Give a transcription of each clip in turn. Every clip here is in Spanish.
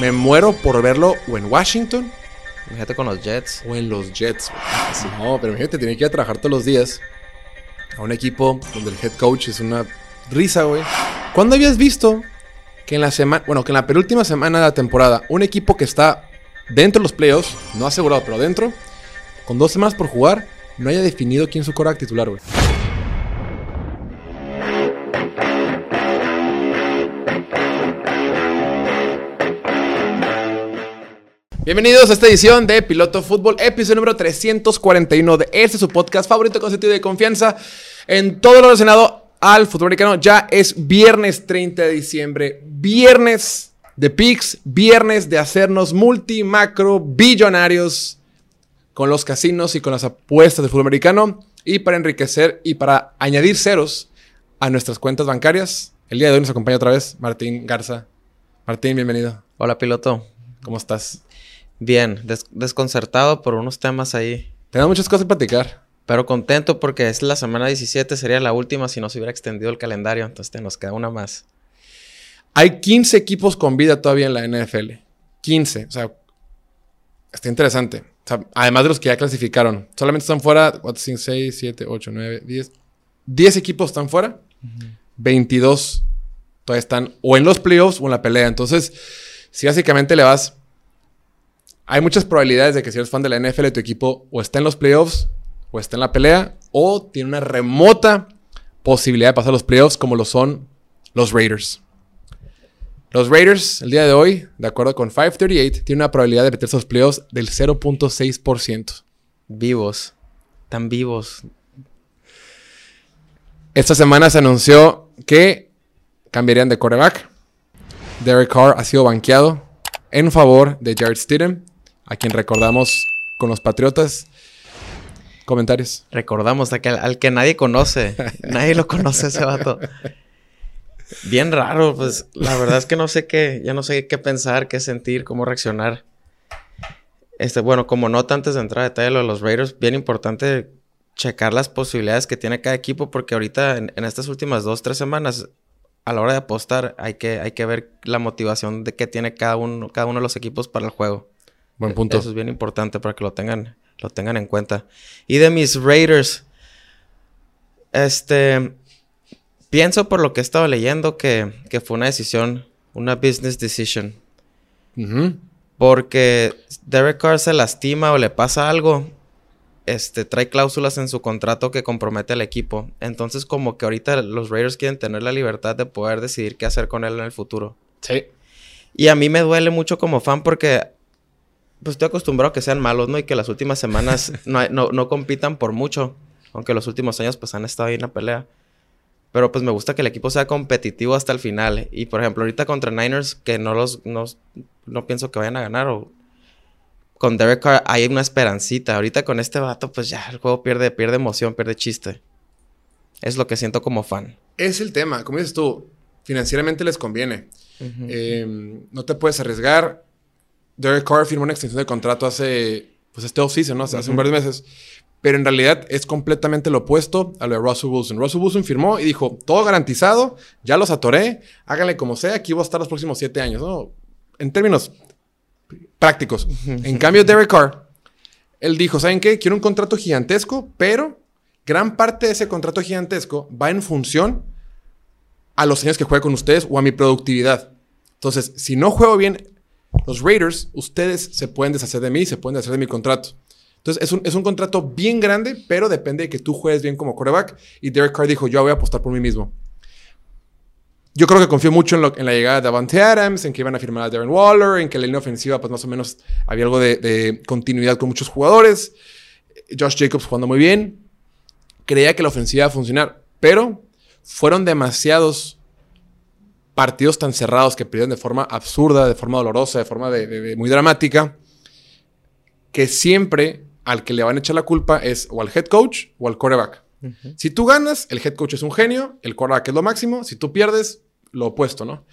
Me muero por verlo o en Washington Fíjate con los Jets. o en los Jets. No, pero imagínate, tiene que ir a trabajar todos los días a un equipo donde el head coach es una risa, güey. ¿Cuándo habías visto que en la semana, bueno, que en la penúltima semana de la temporada, un equipo que está dentro de los playoffs, no asegurado, pero dentro, con dos semanas por jugar, no haya definido quién es su coreback titular, güey? Bienvenidos a esta edición de Piloto Fútbol, episodio número 341 de este su podcast favorito con sentido de confianza en todo lo relacionado al fútbol americano. Ya es viernes 30 de diciembre, viernes de picks, viernes de hacernos multi, macro, billonarios con los casinos y con las apuestas del fútbol americano y para enriquecer y para añadir ceros a nuestras cuentas bancarias. El día de hoy nos acompaña otra vez Martín Garza. Martín, bienvenido. Hola, piloto. ¿Cómo estás? Bien, des- desconcertado por unos temas ahí. Tenemos muchas cosas que platicar. Pero contento porque es la semana 17, sería la última si no se hubiera extendido el calendario. Entonces te nos queda una más. Hay 15 equipos con vida todavía en la NFL. 15. O sea, está interesante. O sea, además de los que ya clasificaron. Solamente están fuera 4, 5, 6, 7, 8, 9, 10. 10 equipos están fuera. 22 todavía están o en los playoffs o en la pelea. Entonces, si básicamente le vas... Hay muchas probabilidades de que si eres fan de la NFL, tu equipo o está en los playoffs o está en la pelea o tiene una remota posibilidad de pasar los playoffs como lo son los Raiders. Los Raiders, el día de hoy, de acuerdo con 538, tienen una probabilidad de meterse a los playoffs del 0.6%. Vivos. Tan vivos. Esta semana se anunció que cambiarían de quarterback. Derek Carr ha sido banqueado en favor de Jared Stidham, a quien recordamos con los Patriotas. Comentarios. Recordamos a que- al que nadie conoce. nadie lo conoce ese vato. Bien raro, pues la verdad es que no sé qué, ya no sé qué pensar, qué sentir, cómo reaccionar. Este, bueno, como nota antes de entrar a detalle lo de los Raiders, bien importante checar las posibilidades que tiene cada equipo, porque ahorita en, en estas últimas dos, tres semanas, a la hora de apostar, hay que, hay que ver la motivación de que tiene cada uno, cada uno de los equipos para el juego. Buen punto. Eso es bien importante para que lo tengan, lo tengan en cuenta. Y de mis Raiders, este, pienso por lo que he estado leyendo que, que fue una decisión, una business decision. Porque Derek Carr se lastima o le pasa algo, este, trae cláusulas en su contrato que compromete al equipo. Entonces, como que ahorita los Raiders quieren tener la libertad de poder decidir qué hacer con él en el futuro. Sí. Y a mí me duele mucho como fan porque pues estoy acostumbrado a que sean malos, ¿no? Y que las últimas semanas no, hay- no, no compitan por mucho. Aunque los últimos años pues han estado ahí en la pelea. Pero pues me gusta que el equipo sea competitivo hasta el final. Y por ejemplo, ahorita contra Niners, que no los no, no pienso que vayan a ganar. O con Derek Carr hay una esperancita. Ahorita con este vato, pues ya el juego pierde, pierde emoción, pierde chiste. Es lo que siento como fan. Es el tema. Como dices tú, financieramente les conviene. Eh, no te puedes arriesgar. Derek Carr firmó una extensión de contrato hace, pues este off-season, ¿no? Hace hace un par de meses. Pero en realidad es completamente lo opuesto a lo de Russell Wilson. Russell Wilson firmó y dijo, todo garantizado, ya los atoré, háganle como sea, aquí voy a estar los próximos siete años, ¿no? En términos prácticos. En cambio, Derek Carr, él dijo, ¿saben qué? Quiero un contrato gigantesco, pero gran parte de ese contrato gigantesco va en función a los años que juegue con ustedes o a mi productividad. Entonces, si no juego bien los Raiders, ustedes se pueden deshacer de mí, se pueden deshacer de mi contrato. Entonces, es un, es un contrato bien grande, pero depende de que tú juegues bien como quarterback. Y Derek Carr dijo, yo voy a apostar por mí mismo. Yo creo que confío mucho en, la llegada de Avante Adams, en que iban a firmar a Darren Waller, en que la línea ofensiva, pues más o menos había algo de, de continuidad con muchos jugadores. Josh Jacobs jugando muy bien. Creía que la ofensiva iba a funcionar, pero fueron demasiados partidos tan cerrados que perdieron de forma absurda, de forma dolorosa, de forma de- de- de muy dramática, que siempre al que le van a echar la culpa es o al head coach o al quarterback. Si tú ganas, el head coach es un genio, el quarterback es lo máximo. Si tú pierdes, lo opuesto, ¿no?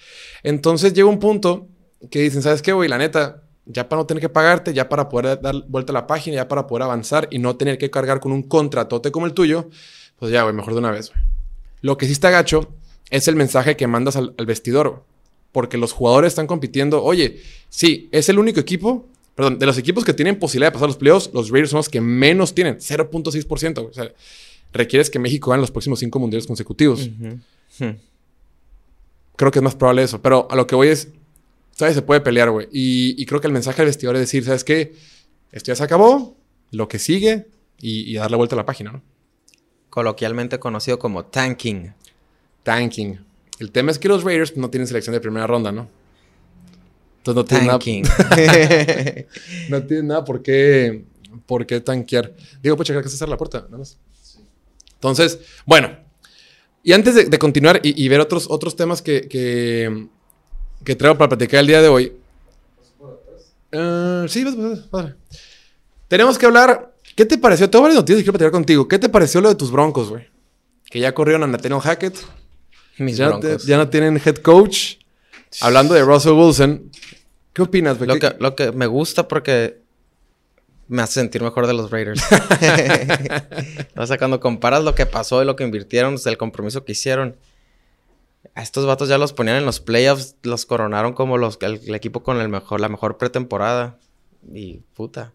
Entonces llega un punto que dicen, ¿sabes qué, güey? La neta, ya para no tener que pagarte, ya para poder dar vuelta a la página, ya para poder avanzar y no tener que cargar con un contratote como el tuyo, pues ya, güey, mejor de una vez, güey. Lo que sí está gacho es el mensaje que mandas al, al vestidor, porque los jugadores están compitiendo. Oye, sí, es el único equipo, perdón, de los equipos que tienen posibilidad de pasar los playoffs, los Raiders son los que menos tienen, 0.6%. O sea, requieres que México gane los próximos cinco mundiales consecutivos. Hmm. Creo que es más probable eso, pero a lo que voy es, ¿sabes? Se puede pelear, güey. Y, creo que el mensaje del vestidor es decir, ¿sabes qué? Esto ya se acabó, lo que sigue y, y darle vuelta a la página, ¿no? Coloquialmente conocido como tanking. Tanking. El tema es que los Raiders no tienen selección de primera ronda, ¿no? Entonces no tienen nada. no tienen nada por qué, por qué tanquear. Digo, pues checar que se cerrar la puerta, nada más. Entonces, bueno. Y antes de, continuar y, ver otros, otros temas que, que, traigo para platicar el día de hoy. Uh, sí, padre. Tenemos que hablar. ¿Qué te pareció? Tengo varias noticias que quiero platicar contigo. ¿Qué te pareció lo de tus broncos, güey? Que ya corrieron a Nathaniel Hackett. Mis ya, broncos. ya no tienen head coach. Hablando de Russell Wilson, ¿qué opinas? Lo que, lo que me gusta porque me hace sentir mejor de los Raiders. o sea, cuando comparas lo que pasó y lo que invirtieron, el compromiso que hicieron, a estos vatos ya los ponían en los playoffs, los coronaron como los, el, equipo con el mejor, la mejor pretemporada. Y puta.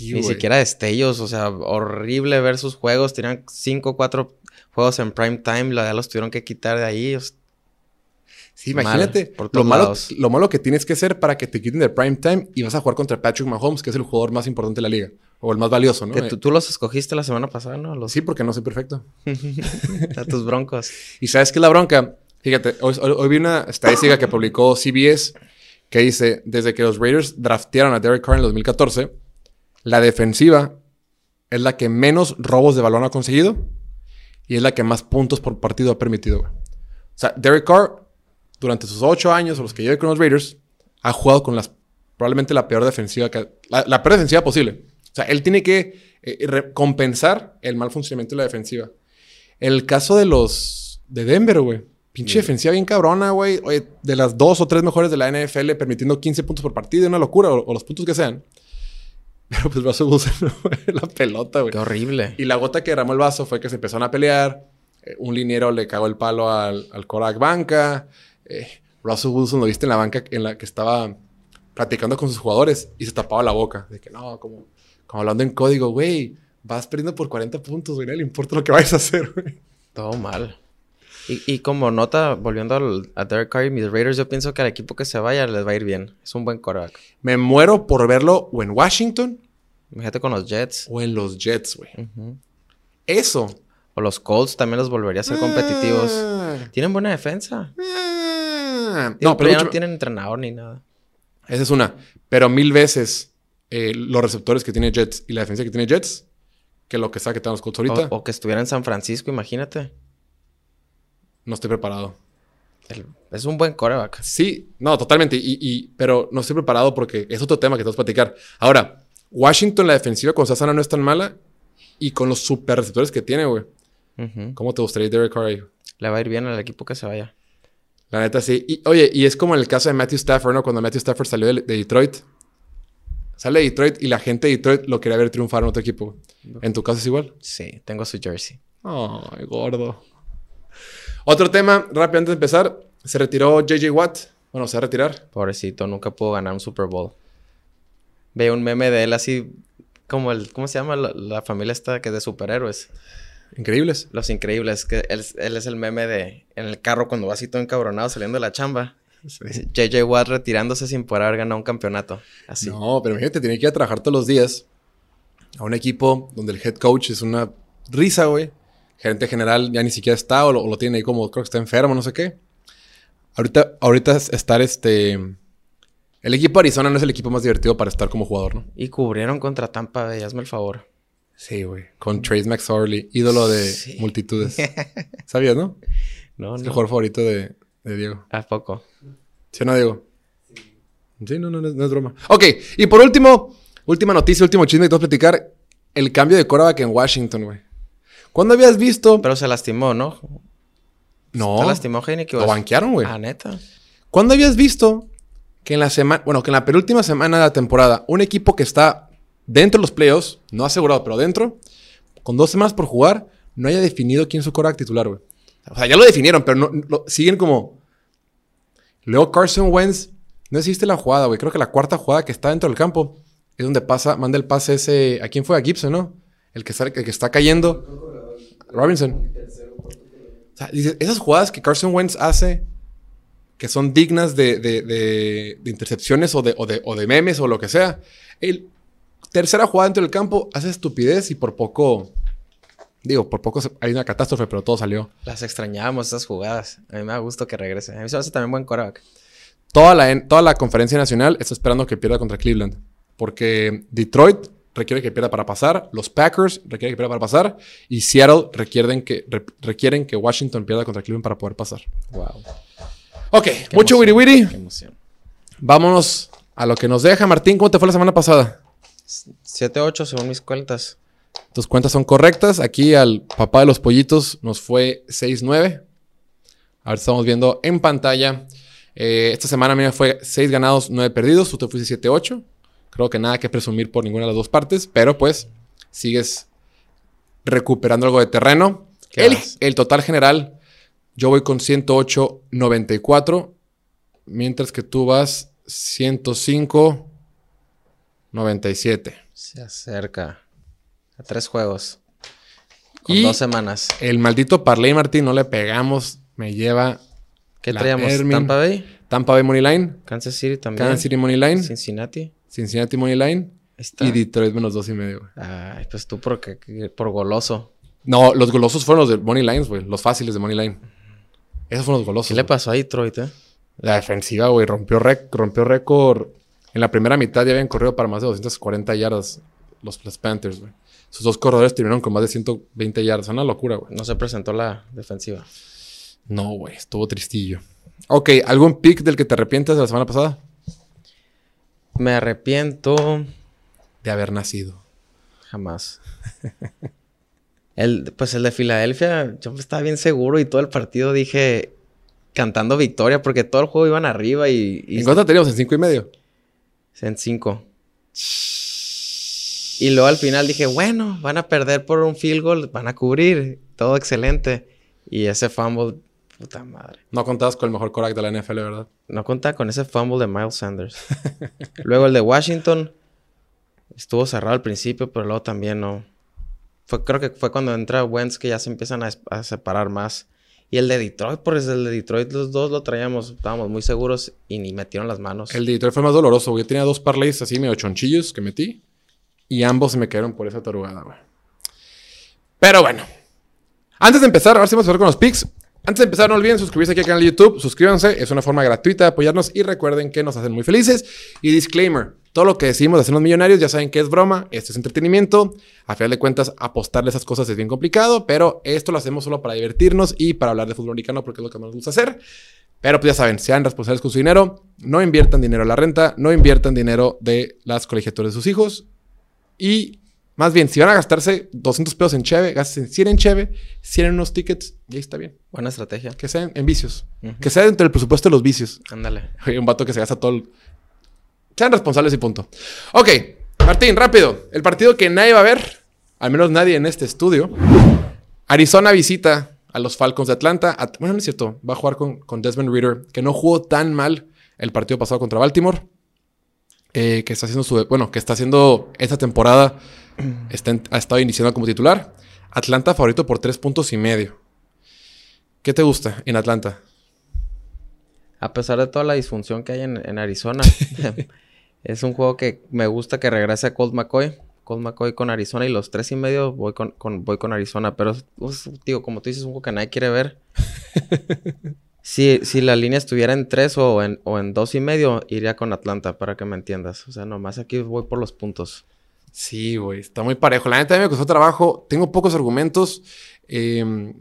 Ni siquiera destellos, o sea, horrible ver sus juegos. Tenían 5 o 4 juegos en prime time, ya los tuvieron que quitar de ahí. Sí, imagínate lo, malo, lo malo que tienes que hacer para que te quiten de prime time y vas a jugar contra Patrick Mahomes, que es el jugador más importante de la liga. O el más valioso, ¿no? Que tú, los escogiste la semana pasada, ¿no? Sí, porque no soy perfecto. a tus broncos. y sabes que la bronca, fíjate, hoy, vi una estadística que publicó CBS que dice, desde que los Raiders draftearon a Derek Carr en 2014, la defensiva es la que menos robos de balón ha conseguido y es la que más puntos por partido ha permitido. O sea, Derek Carr durante sus ocho años o los que lleve con los Raiders, ha jugado con las probablemente la peor defensiva, que, la, peor defensiva posible. O sea, él tiene que eh, compensar el mal funcionamiento de la defensiva. El caso de los de Denver, güey. Pinche defensiva bien cabrona, güey. De las dos o tres mejores de la NFL, permitiendo 15 puntos por partido, una locura, o, los puntos que sean. Pero pues Russell Wilson la pelota, güey. Qué horrible. Y la gota que derramó el vaso fue que se empezaron a pelear. Eh, un liniero le cagó el palo al, al Korak Banca eh, Russell Wilson lo viste en la banca en la que estaba platicando con sus jugadores y se tapaba la boca. De que no, como, como hablando en código, güey, vas perdiendo por 40 puntos, güey, no le importa lo que vayas a hacer, güey. Todo mal. Y, como nota, volviendo a Derek Carr y mis Raiders, yo pienso que al equipo que se vaya les va a ir bien. Es un buen quarterback. Me muero por verlo o en Washington. Imagínate con los Jets. O en los Jets, güey. Eso. O los Colts también los volvería a ser competitivos. Ah. Tienen buena defensa. Ah. No, pero, ya no tienen entrenador ni nada. Esa es una. Pero mil veces eh, los receptores que tiene Jets y la defensa que tiene Jets que lo que está que tenemos Colts ahorita. O, que estuviera en San Francisco, imagínate. No estoy preparado. es un buen coreback. Sí, no, totalmente. Y, pero no estoy preparado porque es otro tema que tenemos que platicar. Ahora, Washington, la defensiva con Sassana no es tan mala. Y con los super receptores que tiene, güey. ¿Cómo te gustaría Derek Carr Le va a ir bien al equipo que se vaya. La neta sí. Y, oye, y es como en el caso de Matthew Stafford, ¿no? Cuando Matthew Stafford salió de, Detroit. Sale de Detroit y la gente de Detroit lo quería ver triunfar en otro equipo. ¿En tu caso es igual? Sí, tengo su jersey. Ay, gordo. Otro tema, rápido antes de empezar. Se retiró JJ Watt. Bueno, se va a retirar. Pobrecito, nunca pudo ganar un Super Bowl. Veo un meme de él así como el... ¿Cómo se llama la, la familia esta que es de superhéroes? Increíbles. Los increíbles. Que él, es el meme de en el carro cuando va así todo encabronado saliendo de la chamba. JJ Watt retirándose sin poder haber ganado un campeonato. Así. No, pero imagínate, tiene que ir a trabajar todos los días a un equipo donde el head coach es una risa, güey. Gerente general ya ni siquiera está o lo, tiene ahí como creo que está enfermo, no sé qué. Ahorita, ahorita estar este. El equipo Arizona no es el equipo más divertido para estar como jugador, ¿no? Y cubrieron contra Tampa, hazme el favor. Sí, güey. Con Trace McSorley, ídolo de multitudes. ¿Sabías, no? No, es el jugador favorito de, Diego. ¿A poco? ¿Sí o no, Diego? Sí, no, no, no, es, broma. Ok, y por último, última noticia, último chisme que tengo que platicar. El cambio de coreback en Washington, güey. ¿Cuándo habías visto? Pero se lastimó, ¿no? No. ¿Se lastimó Heineken? Lo banquearon, güey. Ah, neta. ¿Cuándo habías visto que en la semana, bueno, que en la penúltima semana de la temporada, un equipo que está dentro de los playoffs, no asegurado, pero dentro, con dos semanas por jugar, no haya definido quién es su coreback titular, güey. O sea, ya lo definieron, pero no, siguen como. Luego Carson Wentz, no existe la jugada, güey. Creo que la cuarta jugada que está dentro del campo es donde pasa, manda el pase ese. ¿A quién fue? A Gibson, ¿no? El que está, el que está cayendo. Robinson. O sea, dices, esas jugadas que Carson Wentz hace, que son dignas de, de, de, de intercepciones o de, o, de, o de memes o lo que sea. El tercera jugada dentro del campo hace estupidez y por poco. Digo, por poco hay una catástrofe, pero todo salió. Las extrañábamos esas jugadas. A mí me da gusto que regrese. A mí se me hace también buen coreback. Toda la, toda la conferencia nacional está esperando que pierda contra Cleveland. Porque Detroit requiere que pierda para pasar, los Packers requieren que pierda para pasar y Seattle requieren que, re- requieren que Washington pierda contra Cleveland para poder pasar. Wow. Ok, mucho wiri wiri. Vámonos a lo que nos deja. Martín, ¿cómo te fue la semana pasada? 7-8 según mis cuentas. Tus cuentas son correctas. Aquí al papá de los pollitos nos fue 6-9. Ahora estamos viendo en pantalla. Eh, esta semana a mí me fue 6 ganados, 9 perdidos. Tú te fuiste 7-8. Creo que nada que presumir por ninguna de las dos partes. Pero pues sigues recuperando algo de terreno. ¿Qué El, el total general, yo voy con 108-94. Mientras que tú vas 105-97. Se acerca. A tres juegos. Con Y- dos semanas. El maldito Parley Martín no le pegamos. Me lleva ¿Qué traíamos? Tampa Bay, Tampa Bay Money Line, Kansas City también. Kansas City Money Line, Cincinnati. Cincinnati Money Line está. y Detroit menos dos y medio. güey. Ay, pues tú porque, por goloso. No, los golosos fueron los de Money Lines, güey. Los fáciles de Money Line. Esos fueron los golosos. ¿Qué le güey. pasó a Detroit, eh? La defensiva, güey, rompió, rec- rompió récord. En la primera mitad ya habían corrido para más de 240 yardas los, los Panthers, güey. Sus dos corredores terminaron con más de 120 yardas. Una locura, güey. No se presentó la defensiva. No, güey, estuvo tristillo. Ok, ¿algún pick del que te arrepientes de la semana pasada? Me arrepiento De haber nacido. jamás. El, pues el de Filadelfia, yo estaba bien seguro y todo el partido dije cantando victoria porque todo el juego iban arriba y, y ¿En cuánto teníamos? ¿En cinco y medio? en cinco. Y luego al final dije, bueno, van a perder por un field goal, van a cubrir, todo excelente. Y ese fumble, puta madre. No contabas con el mejor coraje de la NFL, ¿verdad? No contaba con ese fumble de Miles Sanders. luego el de Washington estuvo cerrado al principio, pero luego también no. Fue, creo que fue cuando entra Wentz que ya se empiezan a, a separar más. Y el de Detroit, pues el de Detroit los dos lo traíamos, estábamos muy seguros y ni metieron las manos. El de Detroit fue más doloroso, güey. Yo tenía dos parlays así medio chonchillos que metí. Y ambos se me cayeron por esa tarugada, güey. Pero bueno. Antes de empezar, ahora sí vamos a ver con los picks. Antes de empezar, no olviden suscribirse aquí al canal de YouTube. Suscríbanse, es una forma gratuita de apoyarnos. Y recuerden que nos hacen muy felices. Y disclaimer: todo lo que decimos de hacernos millonarios, ya saben que es broma. Esto es entretenimiento. A final de cuentas, apostarle esas cosas es bien complicado. Pero esto lo hacemos solo para divertirnos y para hablar de fútbol americano porque es lo que más nos gusta hacer. Pero pues ya saben, sean responsables con su dinero, no inviertan dinero en la renta, no inviertan dinero de las colegiaturas de sus hijos. Y más bien, si van a gastarse 200 pesos en cheve, gasten 100 en cheve, 100 en unos tickets, y ahí está bien. Buena estrategia. Que sean en vicios. Que sea dentro del presupuesto de los vicios. Ándale. Un vato que se gasta todo el... Sean responsables y punto. Ok, Martín, rápido. El partido que nadie va a ver, al menos nadie en este estudio. Arizona visita a los Falcons de Atlanta. At- bueno, no es cierto. Va a jugar con, con Desmond Reader, que no jugó tan mal el partido pasado contra Baltimore. Eh, que está haciendo su... Bueno, que está haciendo esta temporada. Está en- ha estado iniciando como titular. Atlanta favorito por tres puntos y medio. ¿Qué te gusta en Atlanta? A pesar de toda la disfunción que hay en, en Arizona, es un juego que me gusta que regrese a Colt McCoy. Colt McCoy con Arizona y los tres y medio voy con, con- voy con Arizona. Pero, digo, como tú dices, es un juego que nadie quiere ver. si, si la línea estuviera en tres o en, o en dos y medio, iría con Atlanta, para que me entiendas. O sea, nomás aquí voy por los puntos. Sí, güey, está muy parejo. La neta me costó trabajo. Tengo pocos argumentos. Eh,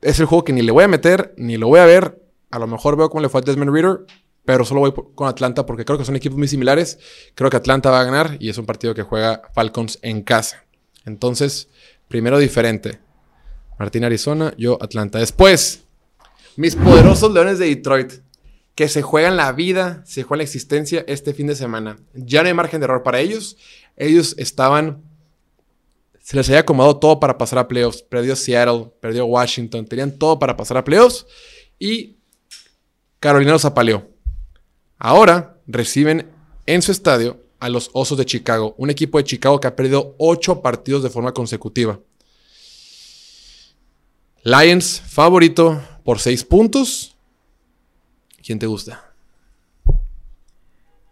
es el juego que ni le voy a meter, ni lo voy a ver. A lo mejor veo cómo le fue a Desmond Reader, pero solo voy con Atlanta porque creo que son equipos muy similares. Creo que Atlanta va a ganar y es un partido que juega Falcons en casa. Entonces, primero diferente. Martín Arizona, yo Atlanta. Después, mis poderosos Leones de Detroit que se juegan la vida, se juegan la existencia este fin de semana. Ya no hay margen de error para ellos. Ellos estaban... Se les había acomodado todo para pasar a playoffs. Perdió Seattle, perdió Washington, tenían todo para pasar a playoffs. Y Carolina los apaleó. Ahora reciben en su estadio a los Osos de Chicago, un equipo de Chicago que ha perdido ocho partidos de forma consecutiva. Lions favorito por seis puntos. ¿Quién te gusta?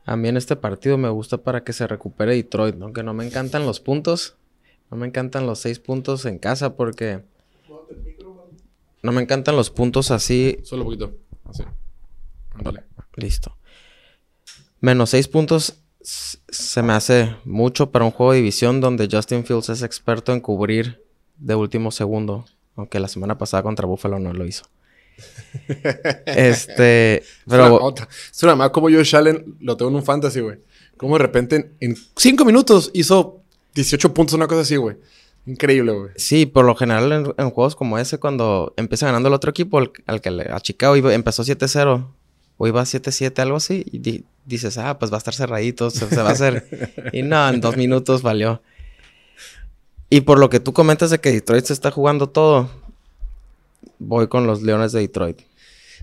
A mí en este partido me gusta para que se recupere Detroit, aunque no me encantan los puntos. No me encantan los seis puntos en casa porque... No me encantan los puntos así. Solo un poquito. Así. Ándale. Listo. Menos seis puntos se me hace mucho para un juego de división donde Justin Fields es experto en cubrir de último segundo. Aunque la semana pasada contra Buffalo no lo hizo. este. Pero. Es una más como Josh Allen lo tengo en un fantasy, güey. Como de repente en cinco minutos hizo 18 puntos, una cosa así, güey. Increíble, güey. Sí, por lo general en, juegos como ese, cuando empieza ganando el otro equipo, al, que le, a Chicago empezó 7-0 o iba 7-7, algo así, y dices, ah, pues va a estar cerradito, se, va a hacer. y no, en dos minutos valió. Y por lo que tú comentas de que Detroit se está jugando todo, voy con los Leones de Detroit.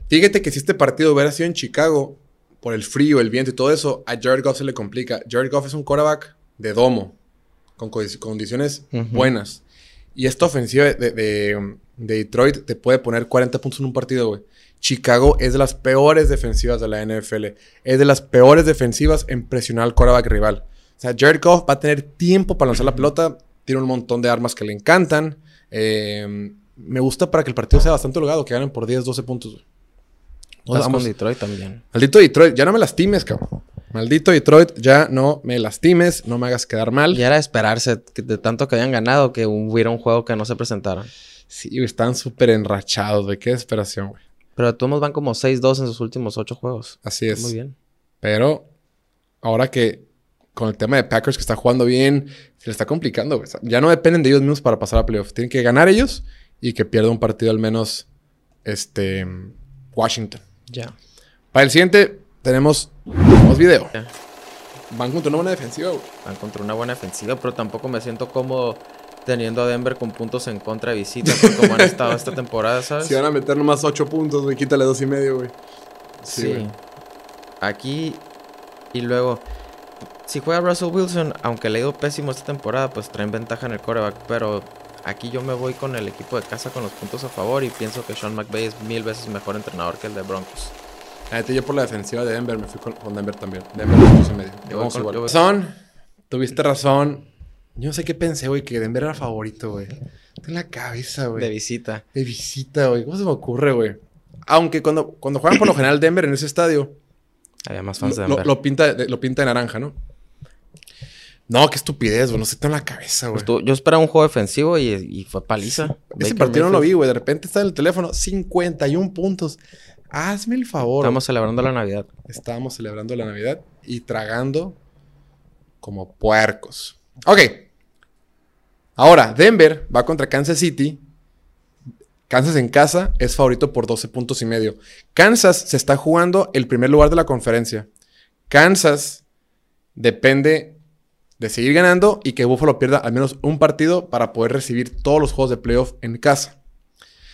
Fíjate que si este partido hubiera sido en Chicago, por el frío, el viento y todo eso, a Jared Goff se le complica. Jared Goff es un quarterback de domo, con condiciones buenas. Y esta ofensiva de, de, Detroit te puede poner 40 puntos en un partido, güey. Chicago es de las peores defensivas de la NFL. Es de las peores defensivas en presionar al quarterback rival. O sea, Jared Goff va a tener tiempo para lanzar la pelota. Tiene un montón de armas que le encantan. Eh, me gusta para que el partido sea bastante holgado, que ganen por 10, 12 puntos. Vamos con Detroit también. Maldito Detroit, ya no me lastimes, cabrón. Maldito Detroit, ya no me lastimes, no me hagas quedar mal. Ya era esperarse de tanto que hayan ganado que hubiera un juego que no se presentara. Sí, están súper enrachados, güey. Qué desesperación, güey. Pero todos van como 6-2 en sus últimos 8 juegos. Así es. Muy bien. Pero ahora que con el tema de Packers que está jugando bien, se le está complicando. Güey. Ya no dependen de ellos mismos para pasar a playoff. Tienen que ganar ellos y que pierda un partido al menos este Washington. Ya. Para el siguiente tenemos dos video. Van contra una buena defensiva, güey. Van contra una buena defensiva, pero tampoco me siento cómodo teniendo a Denver con puntos en contra de visita, como han estado esta temporada, ¿sabes? Si van a meter nomás 8 puntos, güey, quítale dos y medio, güey. Sí. Aquí y luego, si juega Russell Wilson, aunque le ha ido pésimo esta temporada, pues traen ventaja en el coreback, pero aquí yo me voy con el equipo de casa con los puntos a favor y pienso que Sean McVay es mil veces mejor entrenador que el de Broncos. yo por la defensiva de Denver me fui con, Denver también. Denver dos y medio. Razón, tuviste razón. Yo no sé qué pensé, güey, que Denver era favorito, güey. En la cabeza, güey. De visita. De visita, güey. ¿Cómo se me ocurre, güey? Aunque cuando, cuando juegan por lo general Denver en ese estadio. Había más fans lo, de Denver. Lo, pinta, lo pinta de naranja, ¿no? No, qué estupidez, güey. No se te en la cabeza, güey. Pues yo esperaba un juego defensivo y, fue paliza. Ese partido no lo vi, güey. De repente está en el teléfono. 51 puntos. Hazme el favor. Estamos celebrando la Navidad. Estábamos celebrando la Navidad y tragando como puercos. Ok. Ahora, Denver va contra Kansas City. Kansas en casa es favorito por 12 puntos y medio. Kansas se está jugando el primer lugar de la conferencia. Kansas depende de seguir ganando y que Buffalo pierda al menos un partido para poder recibir todos los juegos de playoff en casa.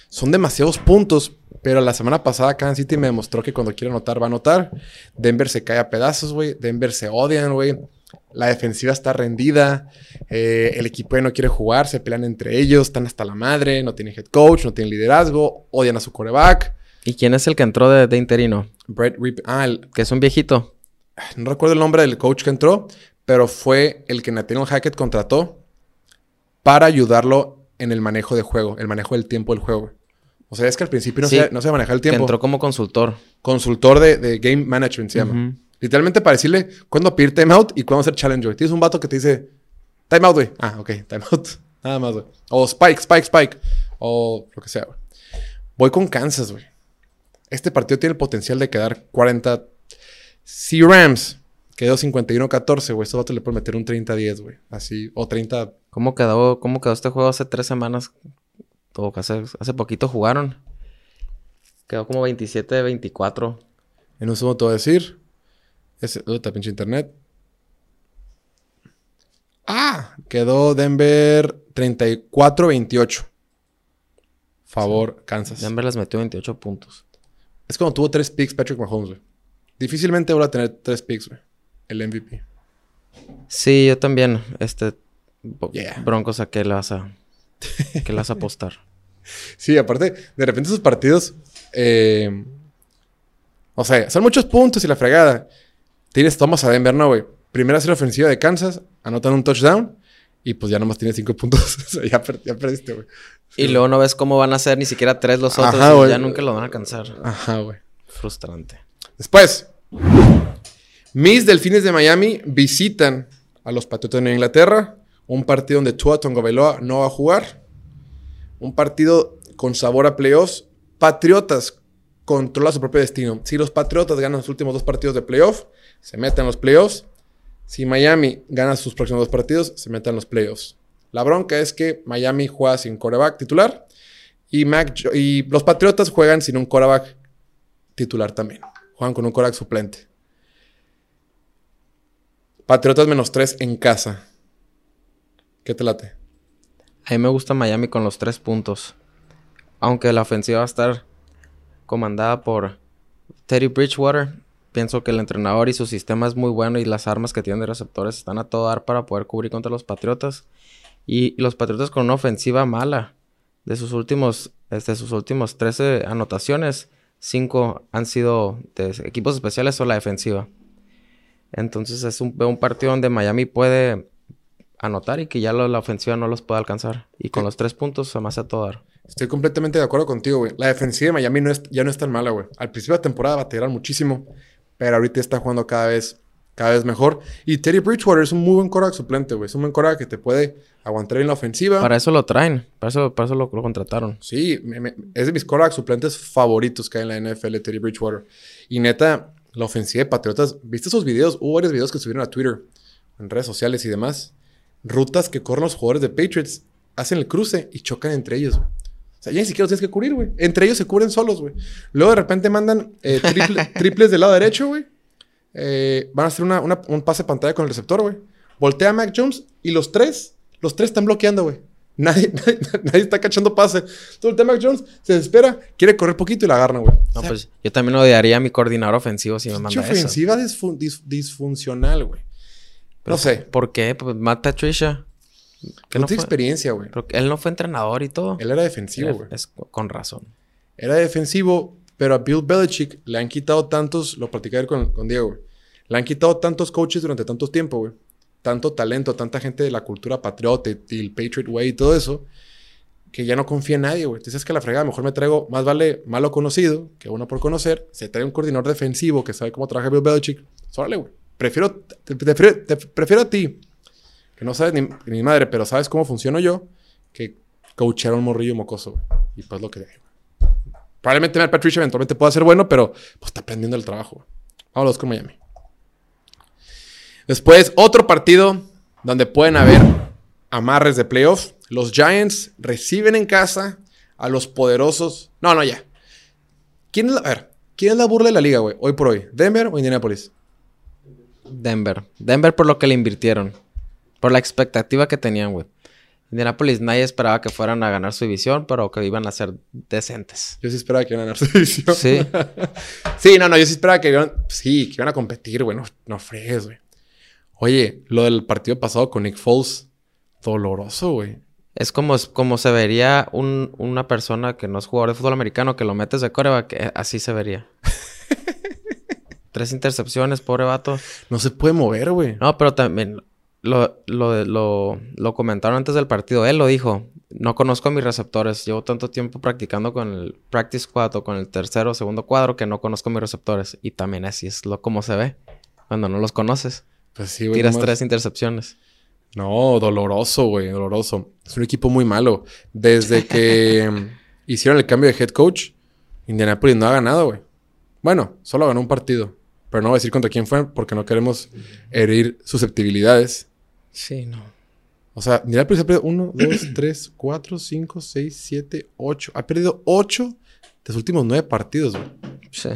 Son demasiados puntos, pero la semana pasada Kansas City me demostró que cuando quiere anotar va a anotar. Denver se cae a pedazos, güey. Denver se odian, güey. La defensiva está rendida. Eh, el equipo ya no quiere jugar. Se pelean entre ellos. Están hasta la madre. No tienen head coach. No tienen liderazgo. Odian a su coreback. ¿Y quién es el que entró de, interino? Brett Rip. Ah, el... Que es un viejito. No recuerdo el nombre del coach que entró. Pero fue el que Nathaniel Hackett contrató para ayudarlo en el manejo de juego. El manejo del tiempo del juego. O sea, es que al principio no, se, no se maneja el tiempo. entró como consultor. Consultor de, game management se llama. Literalmente para decirle cuándo pedir timeout y cuándo hacer challenge, güey. Tienes un vato que te dice, timeout, güey. Ah, ok, timeout. Nada más, güey. O spike, spike, spike. O lo que sea, güey. Voy con Kansas, güey. Este partido tiene el potencial de quedar 40. Si Rams quedó 51-14, güey. Este vato le puede meter un 30-10, güey. Así. O 30. ¿Cómo quedó, ¿Cómo quedó este juego hace tres semanas? Todo, hace, hace poquito jugaron. Quedó como 27-24. En un segundo te voy a decir. Ese, está pinche internet. Ah, quedó Denver 34-28. Favor, Kansas. Denver les metió 28 puntos. Es como tuvo tres picks Patrick Mahomes, güey. Difícilmente vuelve a tener tres picks, güey. El MVP. Sí, yo también. Este. Yeah. Broncos, ¿a qué le vas a. ¿Qué le vas a apostar? Sí, aparte, de repente esos partidos. eh, o sea, son muchos puntos y la fregada. Tienes Thomas a Denver, ¿no, güey? Primera serie ofensiva de Kansas, anotan un touchdown y pues ya nomás tienes cinco puntos. o sea, ya, per- ya perdiste, güey. Y luego no ves cómo van a ser ni siquiera tres los otros. Ajá, y ya nunca lo van a alcanzar. Ajá, güey. Frustrante. Después, mis Delfines de Miami visitan a los Patriotas de Inglaterra. Un partido donde Tua no va a jugar. Un partido con sabor a playoffs. Patriotas controla su propio destino. Si los Patriotas ganan sus últimos dos partidos de playoff, se meten en los playoffs. Si Miami gana sus próximos dos partidos, se meten en los playoffs. La bronca es que Miami juega sin coreback titular y, Mac y los Patriotas juegan sin un coreback titular también. Juegan con un coreback suplente. Patriotas menos 3 en casa. ¿Qué te late? A mí me gusta Miami con los tres puntos. Aunque la ofensiva va a estar comandada por Teddy Bridgewater, pienso que el entrenador y su sistema es muy bueno y las armas que tienen de receptores están a todo dar para poder cubrir contra los Patriotas. Y los Patriotas con una ofensiva mala. De sus últimos, desde sus últimos 13 anotaciones, 5 han sido de equipos especiales o la defensiva. Entonces es un, partido donde Miami puede anotar y que ya lo- la ofensiva no los puede alcanzar. Y con los tres puntos se me hace a todo dar. Estoy completamente de acuerdo contigo, güey. La defensiva de Miami no es, ya no es tan mala, güey. Al principio de la temporada batallar muchísimo, pero ahorita está jugando cada vez, cada vez mejor. Y Teddy Bridgewater es un muy buen coreback suplente, güey. Es un buen coreback que te puede aguantar bien la ofensiva. Para eso lo traen, para eso, para eso lo, lo contrataron. Sí, me- me- es de mis corebacks suplentes favoritos que hay en la NFL, Teddy Bridgewater. Y neta, la ofensiva de Patriotas, ¿viste esos videos? Hubo varios videos que subieron a Twitter, en redes sociales y demás. Rutas que corren los jugadores de Patriots, hacen el cruce y chocan entre ellos. güey. O sea, ya ni siquiera los tienes que cubrir, güey. Entre ellos se cubren solos, güey. Luego de repente mandan eh, triple- triples del lado derecho, güey. Eh, van a hacer una- una- un pase pantalla con el receptor, güey. Voltea a Mac Jones y los tres, los tres están bloqueando, güey. Nadie, nadie, nadie está cachando pase. Entonces voltea a Mac Jones, se desespera, quiere correr poquito y la agarran, güey. No, O sea, pues yo también odiaría a mi coordinador ofensivo si me manda eso. ofensiva disfun- dis- disfuncional, güey. No sé. ¿Por qué? Pues Matt Patricia. Que No no tiene experiencia, güey. él no fue entrenador y todo. Él era defensivo, Es- güey. es con razón. Era defensivo, pero a Bill Belichick le han quitado tantos, lo platicé ayer con, con Diego, güey. Le han quitado tantos coaches durante tanto tiempo, güey. Tanto talento, tanta gente de la cultura patriota y el Patriot Way y todo eso, que ya no confía en nadie, güey. Entonces es que la fregada, mejor me traigo, más vale malo conocido que uno por conocer. Se trae un coordinador defensivo que sabe cómo trabaja Bill Belichick. Órale, güey. Prefiero, te, te- te- prefiero a ti, que no sabes ni, ni madre, pero sabes cómo funciono yo, que coachear a un morrillo mocoso. Y pues lo que. Probablemente Matt Patricia eventualmente pueda ser bueno, pero pues está aprendiendo el trabajo. Vámonos con Miami. Después, otro partido donde pueden haber amarres de playoff. Los Giants reciben en casa a los poderosos. No, no, ya. ¿Quién es la, a ver, ¿quién es la burla de la liga, güey? Hoy por hoy. ¿Denver o Indianapolis? Denver. Denver por lo que le invirtieron. Por la expectativa que tenían, güey. Indianapolis nadie esperaba que fueran a ganar su división, pero que iban a ser decentes. Yo sí esperaba que iban a ganar su división. Sí. sí, no, no, yo sí esperaba que iban, sí, que iban a competir, güey. No, no fregues, güey. Oye, lo del partido pasado con Nick Foles, doloroso, güey. Es como, como se vería un- una persona que no es jugador de fútbol americano, que lo metes de coreback, eh, así se vería. Tres intercepciones, pobre vato. No se puede mover, güey. No, pero también lo, lo, lo, lo comentaron antes del partido. Él lo dijo. No conozco a mis receptores. Llevo tanto tiempo practicando con el practice squad o con el tercero o segundo cuadro que no conozco a mis receptores. Y también así es lo como se ve. Cuando no los conoces. Pues sí, güey. Tiras nomás- tres intercepciones. No, doloroso, güey, doloroso. Es un equipo muy malo. Desde que mm, hicieron el cambio de head coach, Indianapolis no ha ganado, güey. Bueno, solo ganó un partido. Pero no voy a decir contra quién fue porque no queremos herir susceptibilidades. Sí, no. O sea, Indianapolis ha perdido 1, 2, 3, 4, 5, 6, 7, 8. Ha perdido 8 de sus últimos 9 partidos, güey. Sí.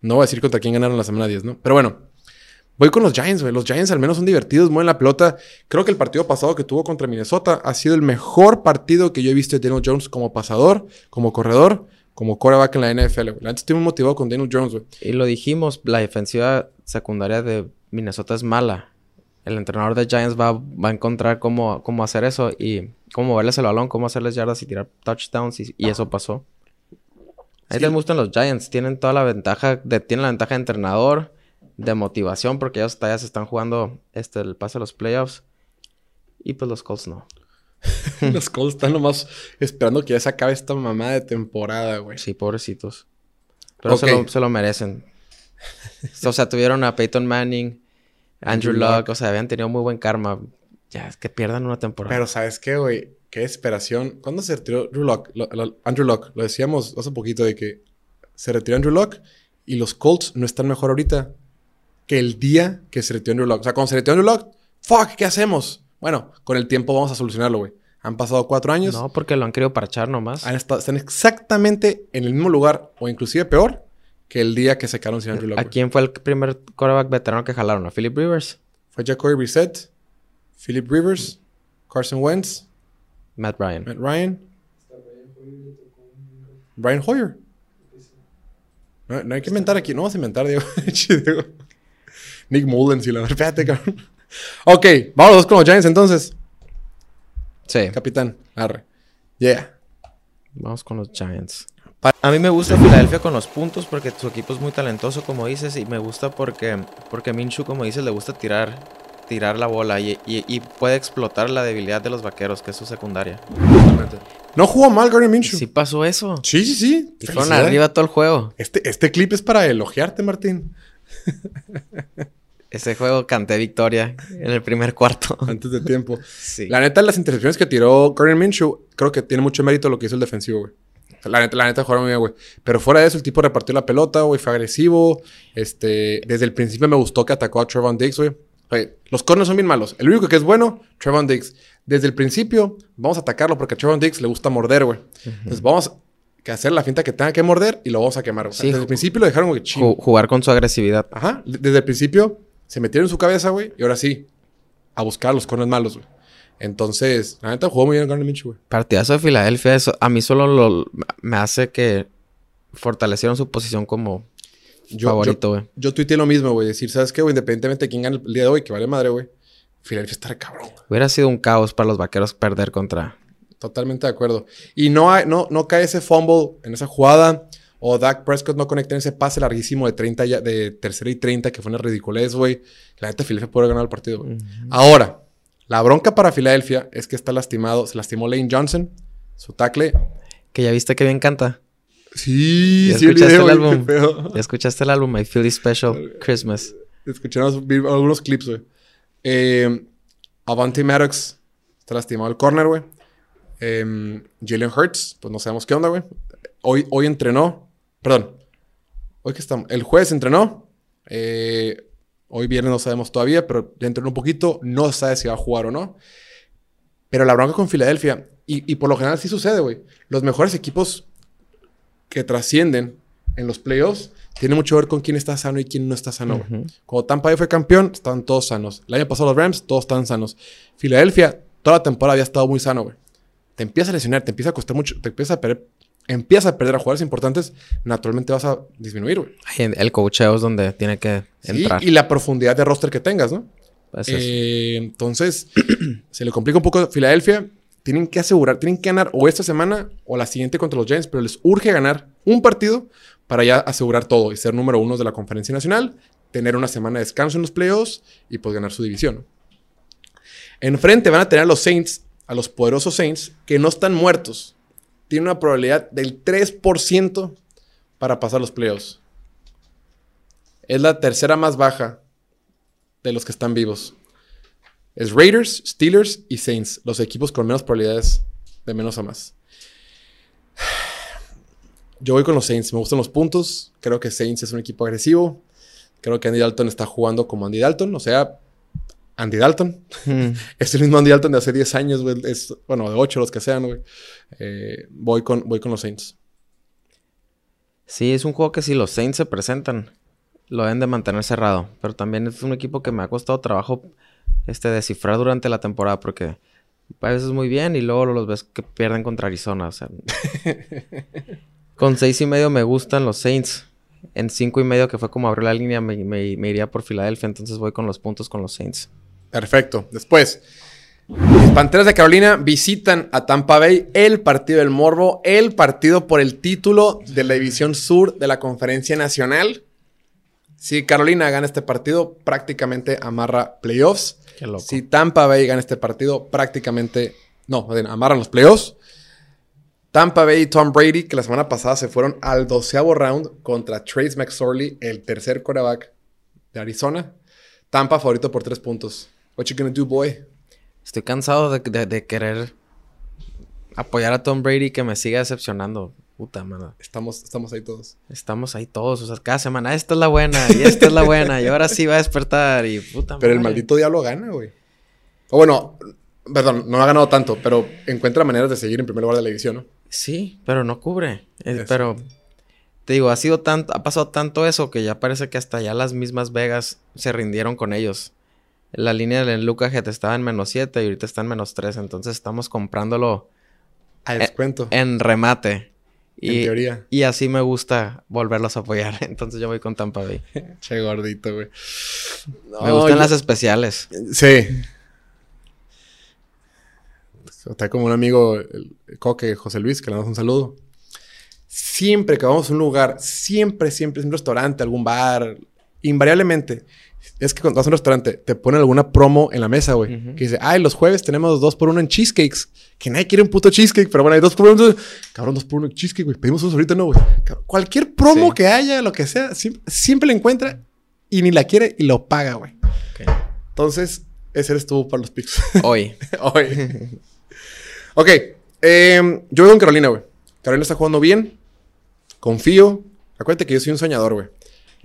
No voy a decir contra quién ganaron la semana 10, ¿no? Pero bueno, voy con los Giants, güey. Los Giants al menos son divertidos, mueven la pelota. Creo que el partido pasado que tuvo contra Minnesota ha sido el mejor partido que yo he visto de Daniel Jones como pasador, como corredor. como quarterback en la NFL, güey. Gente estoy muy motivado con Daniel Jones, güey. Y lo dijimos, la defensiva secundaria de Minnesota es mala. El entrenador de Giants va, va a encontrar cómo, cómo hacer eso y cómo moverles el balón, cómo hacerles yardas y tirar touchdowns y, y eso pasó. Ahí Sí. te gustan los Giants. Tienen toda la ventaja, de, tienen la ventaja de entrenador, de motivación, porque ellos ya se están jugando este, el pase a los playoffs. Y pues los Colts no. Los Colts están nomás esperando que ya se acabe esta mamada de temporada, güey. Sí, pobrecitos. Pero se, lo, se lo merecen. o sea, tuvieron a Peyton Manning, Andrew, Andrew Luck, Luck. o sea, habían tenido muy buen karma. Ya, es que pierdan una temporada. Pero ¿sabes qué, güey? Qué desesperación. ¿Cuándo se retiró Drew Lock? Lo- lo- Andrew Luck? Lo decíamos hace poquito de que se retiró Andrew Luck y los Colts no están mejor ahorita que el día que se retiró Andrew Luck. O sea, cuando se retiró Andrew Luck, fuck, ¿qué hacemos? Bueno, con el tiempo vamos a solucionarlo, güey. Han pasado cuatro años. no, porque lo han querido parchar nomás. Han estado, están exactamente en el mismo lugar o inclusive peor que el día que se quedaron sin Andrew Luck. ¿A quién fue el primer quarterback veterano que jalaron? ¿A Philip Rivers? Fue Jacoby Brissett, Philip Rivers, Carson Wentz, Matt Ryan. Matt Ryan, Brian Hoyer. No, no hay que inventar aquí. No vamos a inventar, Diego. Nick Mullens y la verdad. Espérate, cabrón. Ok, vamos con los Giants entonces. Sí. Capitán, arre. Yeah. Vamos con los Giants. A mí me gusta Filadelfia con los puntos porque su equipo es muy talentoso, como dices, y me gusta porque, porque Minshew, como dices, le gusta tirar, tirar la bola y, y- y puede explotar la debilidad de los vaqueros, que es su secundaria. No jugó mal Gardner Minshew. Sí pasó eso. Sí, sí, sí. Y fueron arriba todo el juego. Este, este clip es para elogiarte, Martín. Ese juego canté victoria en el primer cuarto. Antes de tiempo. Sí. La neta, las intercepciones que tiró Gardner Minshew, creo que tiene mucho mérito lo que hizo el defensivo, güey. La neta, la neta jugaron muy bien, güey. Pero fuera de eso, el tipo repartió la pelota, güey. Fue agresivo. Este, desde el principio me gustó que atacó a Trevon Diggs, güey. Los corners son bien malos. El único que es bueno, Trevon Diggs. Desde el principio, vamos a atacarlo porque a Trevon Diggs le gusta morder, güey. Entonces vamos a hacer la finta que tenga que morder y lo vamos a quemar. Sí, desde el principio lo dejaron, güey. Ju- jugar con su agresividad. Ajá. Desde el principio se metieron en su cabeza, güey. Y ahora sí, a buscar los corners malos, güey. Entonces, la neta jugó muy bien Gardner Minshew, güey. Partidazo de Filadelfia, eso a mí solo lo, me hace que fortalecieron su posición como Yo, favorito, güey. Yo, yo tuiteé lo mismo, güey. Decir, ¿sabes qué, güey? Independientemente de quién gane el día de hoy, que vale madre, güey. Filadelfia está cabrón. Hubiera sido un caos para los vaqueros perder contra. Totalmente de acuerdo. Y no, hay, no, no cae ese fumble en esa jugada. O Dak Prescott no conecta en ese pase larguísimo de 30 ya- de tercera y 30, que fue una ridiculez, güey. La neta, Filadelfia puede ganar el partido, güey. Ahora, la bronca para Filadelfia es que está lastimado. Se lastimó Lane Johnson, su tackle. Que ya viste que bien canta. Sí, ¿Ya sí, el escuchaste video, el álbum? ¿Ya escuchaste el álbum My Philly Special Christmas? Escuchamos algunos clips, güey. Eh, Avante Maddox está lastimado el corner, güey. Eh, Jalen Hurts, pues no sabemos qué onda, güey. Hoy, hoy entrenó. Perdón. Hoy que estamos. El jueves entrenó. Eh, hoy viernes no sabemos todavía, pero ya entrenó un poquito. No sabe si va a jugar o no. Pero la bronca con Filadelfia, y, y por lo general sí sucede, güey. Los mejores equipos que trascienden en los playoffs tienen mucho que ver con quién está sano y quién no está sano, güey. Ujú. Cuando Tampa Bay fue campeón, estaban todos sanos. El año pasado los Rams, todos estaban sanos. Filadelfia, toda la temporada había estado muy sano, güey. Te empieza a lesionar, te empieza a costar mucho, te empieza a perder, empieza a perder a jugadores importantes, naturalmente vas a disminuir, güey. El coacheo es donde tiene que Sí, entrar. y la profundidad de roster que tengas, ¿no? Es- Eh, entonces, se le complica un poco a Filadelfia. Tienen que asegurar, tienen que ganar o esta semana o la siguiente contra los Giants, pero les urge ganar un partido para ya asegurar todo y ser número uno de la conferencia nacional, tener una semana de descanso en los playoffs y pues ganar su división. Enfrente van a tener a los Saints, a los poderosos Saints, que no están muertos. Tienen una probabilidad del 3% para pasar los playoffs. Es la tercera más baja de los que están vivos. Es Raiders, Steelers y Saints, los equipos con menos probabilidades de menos a más. Yo voy con los Saints, me gustan los puntos, creo que Saints es un equipo agresivo, creo que Andy Dalton está jugando como Andy Dalton, o sea, Andy Dalton. Mm. Es el mismo Andy Dalton de hace 10 años, güey, es, bueno, de 8 los que sean, güey. Eh, voy, con, voy con los Saints. Sí, es un juego que si los Saints se presentan, lo deben de mantener cerrado. Pero también es un equipo que me ha costado trabajo este, descifrar durante la temporada porque a veces muy bien y luego los ves que pierden contra Arizona. O sea, Con seis y medio me gustan los Saints. En cinco y medio, que fue como abrió la línea, me, me- me iría por Filadelfia. Entonces voy con los puntos con los Saints. Perfecto. Después, mis Panteras de Carolina visitan a Tampa Bay el partido del Morbo, el partido por el título de la División Sur de la Conferencia Nacional. Si Carolina gana este partido, prácticamente amarra playoffs. Qué loco. Si Tampa Bay gana este partido, prácticamente. No, amarran los playoffs. Tampa Bay y Tom Brady, que la semana pasada se fueron al doceavo round contra Trace McSorley, el tercer quarterback de Arizona. Tampa favorito por tres puntos. What you gonna do, boy? Estoy cansado de, de- de querer apoyar a Tom Brady que me siga decepcionando. Puta, mano. Estamos, estamos ahí todos. Estamos ahí todos. O sea, cada semana, esta es la buena y esta es la buena. Y ahora sí va a despertar y puta Pero el maldito diablo gana, güey. O bueno, perdón, no ha ganado tanto, pero encuentra maneras de seguir en primer lugar de la división, ¿no? Sí, pero no cubre. Eh, pero te digo, ha sido tanto, ha pasado tanto eso que ya parece que hasta ya las mismas Vegas se rindieron con ellos. La línea del Luca Head estaba en menos 7 y ahorita está en menos 3. Entonces estamos comprándolo A Eh, descuento. en remate. en Y, teoría. y así me gusta volverlos a apoyar. Entonces yo voy con Tampa Bay. Che gordito, güey. me gustan yo- las especiales. Sí. Está como un amigo, el coque José Luis, que le damos un saludo. Siempre que vamos a un lugar, siempre, siempre, un restaurante, algún bar, invariablemente, es que cuando vas a un restaurante, te ponen alguna promo en la mesa, güey. Que dice, ay, los jueves tenemos dos por uno en cheesecakes. Que nadie quiere un puto cheesecake, pero bueno, hay dos por uno. Cabrón, dos por uno en cheesecake, güey. Pedimos unos ahorita, no, güey. Cualquier promo Sí. que haya, lo que sea, siempre, siempre la encuentra y ni la quiere y lo paga, güey. Entonces, ese eres tú para los picks. Hoy. Hoy. ok. eh, yo voy con Carolina, güey. Carolina está jugando bien. Confío. Acuérdate que yo soy un soñador, güey.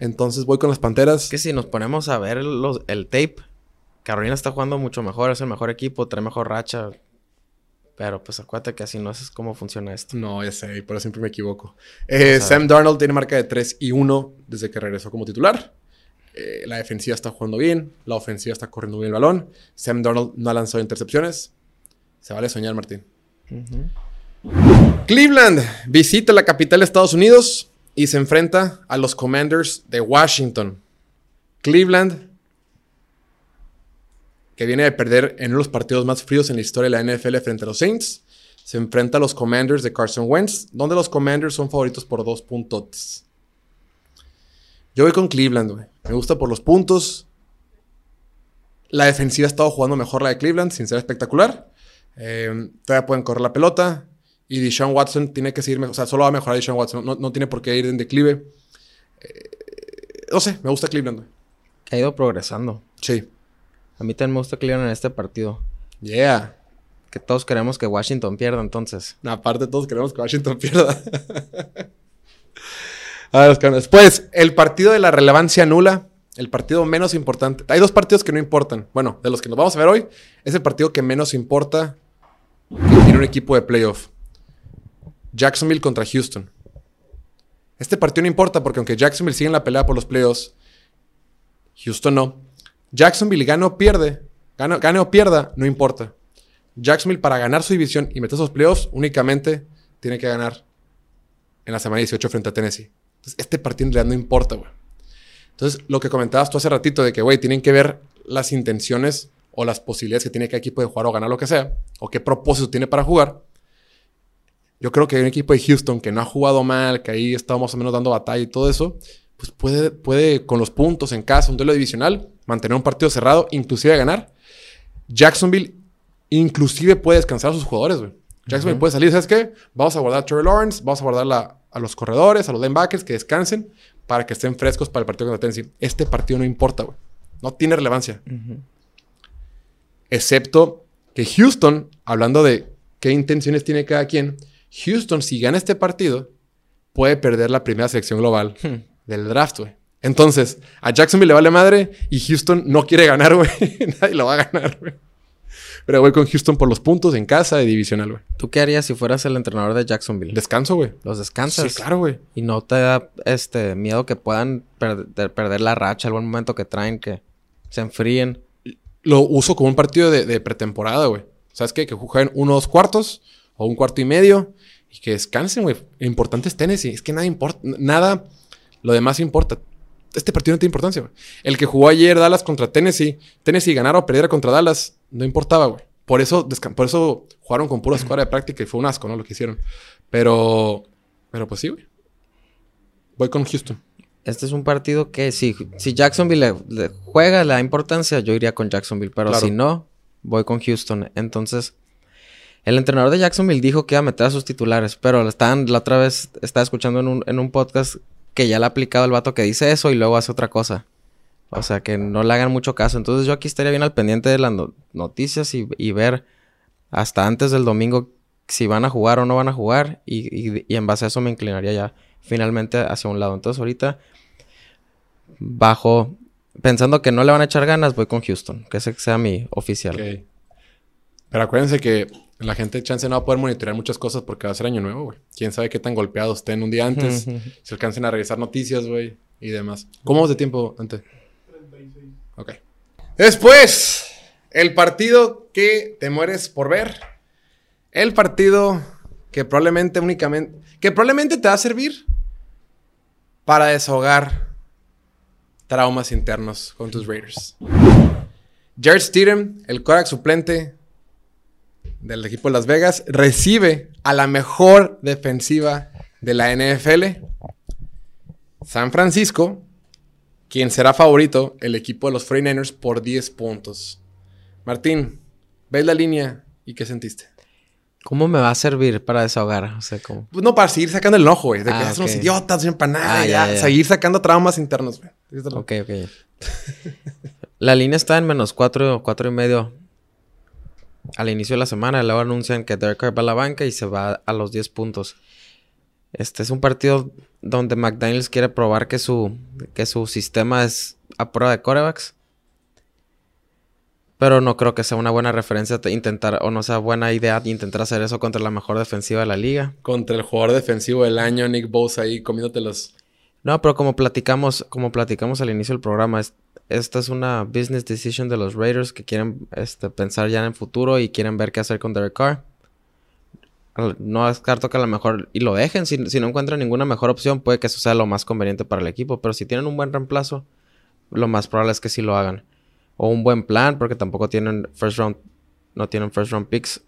Entonces voy con las panteras. Que si nos ponemos a ver los- el tape, Carolina está jugando mucho mejor, es el mejor equipo, trae mejor racha. Pero pues acuérdate que así no es cómo funciona esto. No, ya sé, y por eso siempre me equivoco. Eh, Sam Darnold tiene marca de 3 y 1 desde que regresó como titular. Eh, la defensiva está jugando bien. La ofensiva está corriendo bien el balón. Sam Darnold no ha lanzado intercepciones. Se vale soñar, Martín. Cleveland visita la capital de Estados Unidos y se enfrenta a los Commanders de Washington. Cleveland, que viene de perder en uno de los partidos más fríos en la historia de la NFL frente a los Saints, se enfrenta a los Commanders de Carson Wentz, donde los Commanders son favoritos por dos puntos. Yo voy con Cleveland. Me gusta por los puntos. La defensiva ha estado jugando mejor la de Cleveland, sin ser espectacular. Eh, todavía pueden correr la pelota. Y Deshaun Watson tiene que seguir, o sea, solo va a mejorar Deshaun Watson. No, no tiene por qué ir en declive. Eh, no sé, me gusta Cleveland. Ha ido progresando. Sí. A mí también me gusta Cleveland en este partido. Yeah. Que todos queremos que Washington pierda entonces. Aparte, todos queremos que Washington pierda. a ver, Oscar, después, el partido de la relevancia nula. El partido menos importante. Hay dos partidos que no importan. Bueno, de los que nos vamos a ver hoy, es el partido que menos importa que tiene un equipo de playoff. Jacksonville contra Houston. Este partido no importa porque aunque Jacksonville sigue en la pelea por los playoffs, Houston no. Jacksonville gane o pierde, gane, gane o pierda, no importa. Jacksonville para ganar su división y meter esos playoffs únicamente tiene que ganar en la semana 18 frente a Tennessee. Entonces, este partido en realidad no importa, güey. Entonces, lo que comentabas tú hace ratito de que, güey, tienen que ver las intenciones o las posibilidades que tiene cada equipo de jugar o ganar lo que sea, o qué propósito tiene para jugar. Yo creo que hay un equipo de Houston que no ha jugado mal, que ahí está más o menos dando batalla y todo eso, pues puede, puede con los puntos en casa, un duelo divisional, mantener un partido cerrado, inclusive ganar. Jacksonville inclusive puede descansar a sus jugadores, güey. Jacksonville puede salir, ¿sabes qué? Vamos a guardar a Trevor Lawrence, vamos a guardar la- a los corredores, a los linebackers, que descansen para que estén frescos para el partido contra Tennessee. Este partido no importa, güey. No tiene relevancia. Excepto que Houston, hablando de qué intenciones tiene cada quien, Houston, si gana este partido, puede perder la primera selección global del draft, güey. Entonces, a Jacksonville le vale madre y Houston no quiere ganar, güey. Nadie lo va a ganar, güey. Pero voy con Houston por los puntos en casa de divisional, güey. ¿Tú qué harías si fueras el entrenador de Jacksonville? Descanso, güey. Los descansas. Sí, claro, güey. Y no te da este miedo que puedan perder, perder la racha al buen momento que traen, que se enfríen. Lo uso como un partido de, de pretemporada, güey. ¿Sabes qué? Que jueguen unos cuartos o un cuarto y medio y que descansen, güey. Lo importante es Tennessee. Es que nada importa. Nada, lo demás importa. Este partido no tiene importancia, güey. El que jugó ayer Dallas contra Tennessee, Tennessee ganara o perdiera contra Dallas, no importaba, güey. Por eso, por eso jugaron con pura escuadra de práctica y fue un asco, ¿no? Lo que hicieron. Pero, pero pues sí, güey. Voy con Houston. Este es un partido que si, si Jacksonville le, juega la importancia, yo iría con Jacksonville. Pero si no, voy con Houston. Entonces, el entrenador de Jacksonville dijo que iba a meter a sus titulares, pero estaban, la otra vez estaba escuchando en un, en un podcast que ya le ha aplicado el vato que dice eso y luego hace otra cosa. O sea, que no le hagan mucho caso. Entonces yo aquí estaría bien al pendiente de las noticias y, ver hasta antes del domingo si van a jugar o no van a jugar. Y, y, en base a eso me inclinaría ya finalmente hacia un lado. Entonces ahorita, bajo, pensando que no le van a echar ganas, voy con Houston. Que ese sea mi oficial. Pero acuérdense que la gente chance no va a poder monitorear muchas cosas porque va a ser año nuevo, güey. Quién sabe qué tan golpeados estén un día antes. se alcancen a revisar noticias, güey. Y demás. ¿Cómo vamos de tiempo antes? Ok. Después, el partido que te mueres por ver. El partido que probablemente únicamente. Que probablemente te va a servir para desahogar traumas internos con tus Raiders. Jared Stidham, el Korak suplente del equipo de Las Vegas, recibe a la mejor defensiva de la NFL, San Francisco, quien será favorito, el equipo de los 49ers por 10 puntos. Martín, ¿ves la línea y qué sentiste? ¿Cómo me va a servir para desahogar? O sea, ¿cómo? Pues no, para seguir sacando el enojo, güey. De que ah, somos idiotas, no para nada. Ah, ya, Seguir sacando traumas internos, güey. Ok, ok. la línea está en menos 4, 4 y medio al inicio de la semana. Luego anuncian que Derek Carr va a la banca y se va a los 10 puntos. Este es un partido donde McDaniels quiere probar que su, que su sistema es a prueba de corebacks. Pero no creo que sea una buena referencia intentar, o no sea buena idea intentar hacer eso contra la mejor defensiva de la liga. Contra el jugador defensivo del año, Nick Bosa ahí comiéndote los. No, pero como platicamos, como platicamos al inicio del programa, esta es una business decision de los Raiders que quieren este, pensar ya en el futuro y quieren ver qué hacer con Derek Carr no descarto que a lo mejor y lo dejen. Si, no encuentran ninguna mejor opción, puede que eso sea lo más conveniente para el equipo. Pero si tienen un buen reemplazo, lo más probable es que sí lo hagan. O un buen plan, porque tampoco tienen first round, no tienen first round picks.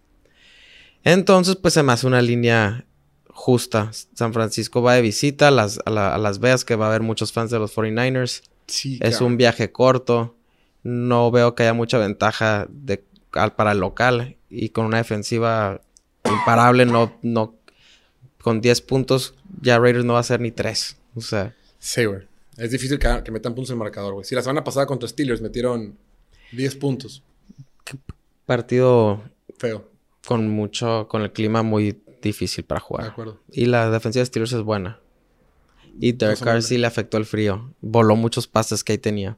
Entonces, pues se me hace una línea justa. San Francisco va de visita a Las, a, Las Vegas, que va a haber muchos fans de los 49ers. Es un viaje corto. No veo que haya mucha ventaja de, para el local. Y con una defensiva imparable, no, no, con 10 puntos ya Raiders no va a ser ni 3. O sea. Sí, güey. Es difícil que, metan puntos en el marcador, güey. Si la semana pasada contra Steelers metieron 10 puntos. partido feo. Con mucho, con el clima muy difícil para jugar. De acuerdo. Y la defensiva de Steelers es buena. Y Derek Carr sí le afectó el frío. Voló muchos pases que ahí tenía.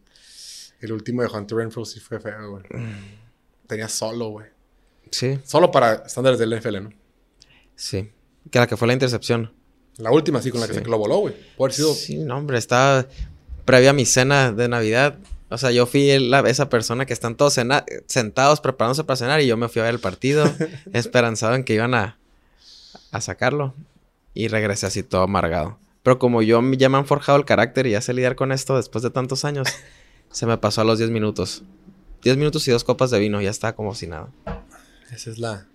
El último de Hunter Renfro sí fue feo, güey. Tenía solo, güey. Sí. Solo para estándares del NFL, ¿no? Sí. Que la que fue la intercepción. La última, sí, con la que se lo voló, güey. Por sido... Sí, no, hombre, estaba previa a mi cena de Navidad. O sea, yo fui la, esa persona que están todos sentados preparándose para cenar y yo me fui a ver el partido, esperanzado en que iban a, a sacarlo. Y regresé así todo amargado. Pero como yo ya me han forjado el carácter y ya sé lidiar con esto después de tantos años, se me pasó a los 10 minutos. 10 minutos y dos copas de vino, ya está como si nada. Esa es la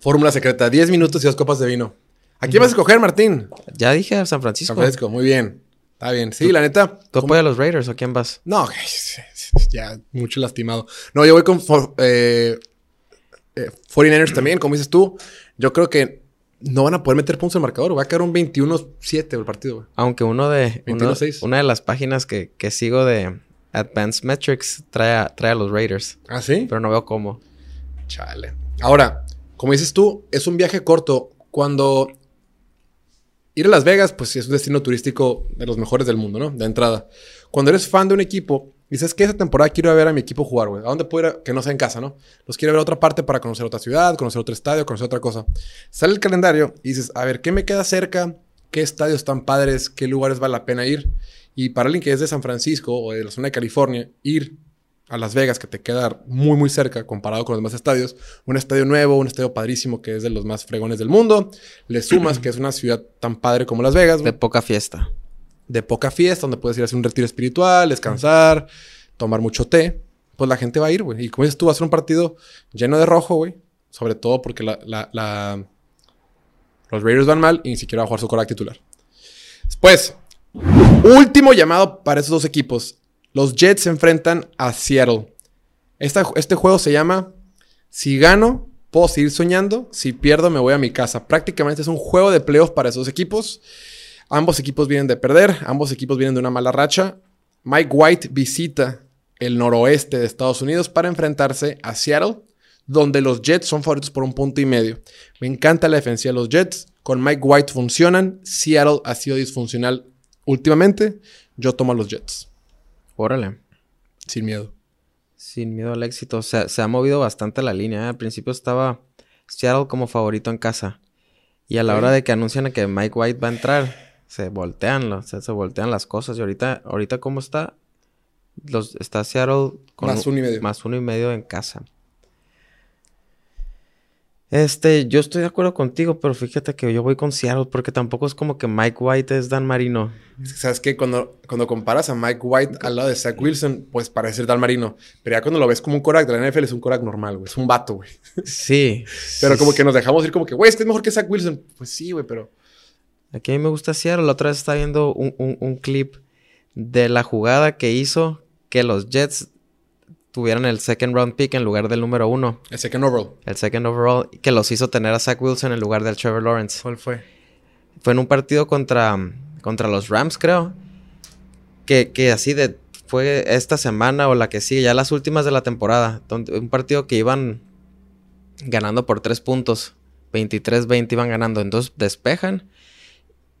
fórmula secreta. 10 minutos y dos copas de vino. ¿A quién vas a escoger, Martín? Ya dije a San Francisco. San Francisco, muy bien. Está bien. Sí, la neta. ¿Tú apoyas a los Raiders o quién vas? No, ya mucho lastimado. No, yo voy con eh, 49ers eh, también, como dices tú. Yo creo que no van a poder meter puntos el marcador. Va a quedar un 21-7 el partido. Aunque uno de... una de las páginas que, que, sigo de Advanced Metrics trae a, trae a los Raiders. ¿Ah, sí? Pero no veo cómo. Chale. Ahora, como dices tú, es un viaje corto. Cuando ir a Las Vegas, pues es un destino turístico de los mejores del mundo, ¿no? De entrada. Cuando eres fan de un equipo, dices que esa temporada quiero ir a ver a mi equipo jugar, güey. ¿A dónde puedo ir? Que no sea en casa, ¿no? Los quiero ver a otra parte para conocer otra ciudad, conocer otro estadio, conocer otra cosa. Sale el calendario y dices, a ver, ¿qué me queda cerca? ¿Qué estadios están padres? ¿Qué lugares vale la pena ir? Y para alguien que es de San Francisco o de la zona de California, ir a Las Vegas, que te queda muy, muy cerca comparado con los demás estadios. Un estadio nuevo, un estadio padrísimo que es de los más fregones del mundo. Le sumas que es una ciudad tan padre como Las Vegas. De poca fiesta. De poca fiesta, donde puedes ir a hacer un retiro espiritual, descansar, tomar mucho té. Pues la gente va a ir, güey. Y como dices tú, va a ser un partido lleno de rojo, güey. Sobre todo porque los Raiders van mal y ni siquiera va a jugar su coraje titular. Después, último llamado para esos dos equipos. Los Jets se enfrentan a Seattle. este juego se llama Si gano, puedo seguir soñando. Si pierdo, me voy a mi casa. Prácticamente es un juego de playoffs para esos equipos. Ambos equipos vienen de perder. Ambos equipos vienen de una mala racha. Mike White visita el noroeste de Estados Unidos para enfrentarse a Seattle, donde los Jets son favoritos por un punto y medio. Me encanta la defensiva de los Jets. Con Mike White funcionan. Seattle ha sido disfuncional últimamente. Yo tomo a los Jets. Órale. Sin miedo. Sin miedo al éxito. Se, se ha movido bastante la línea. ¿eh? Al principio estaba Seattle como favorito en casa. Y a la hora de que anuncian que Mike White va a entrar, se voltean, se, se voltean las cosas. Y ahorita, ahorita ¿cómo está? Los, está Seattle con más uno y medio. Más uno y medio en casa. Este, yo estoy de acuerdo contigo, pero fíjate que yo voy con Seattle porque tampoco es como que Mike White es Dan Marino. Sabes que cuando, cuando comparas a Mike White al lado de Zach Wilson, pues parece Dan Marino. Pero ya cuando lo ves como un Korak de la NFL, es un Korak normal, güey. Es un vato, güey. Sí. pero como que nos dejamos ir como que, güey, es que es mejor que Zach Wilson. Pues sí, güey, pero. Aquí a mí me gusta Seattle. La otra vez estaba viendo un, un clip de la jugada que hizo que los Jets tuvieran el second round pick en lugar del número uno. El second overall. El second overall, que los hizo tener a Zach Wilson en lugar del Trevor Lawrence. ¿Cuál fue? Fue en un partido contra, contra los Rams, creo. Que, que así de. Fue esta semana o la que sigue, ya las últimas de la temporada. un partido que iban ganando por tres puntos. 23-20 iban ganando. Entonces despejan.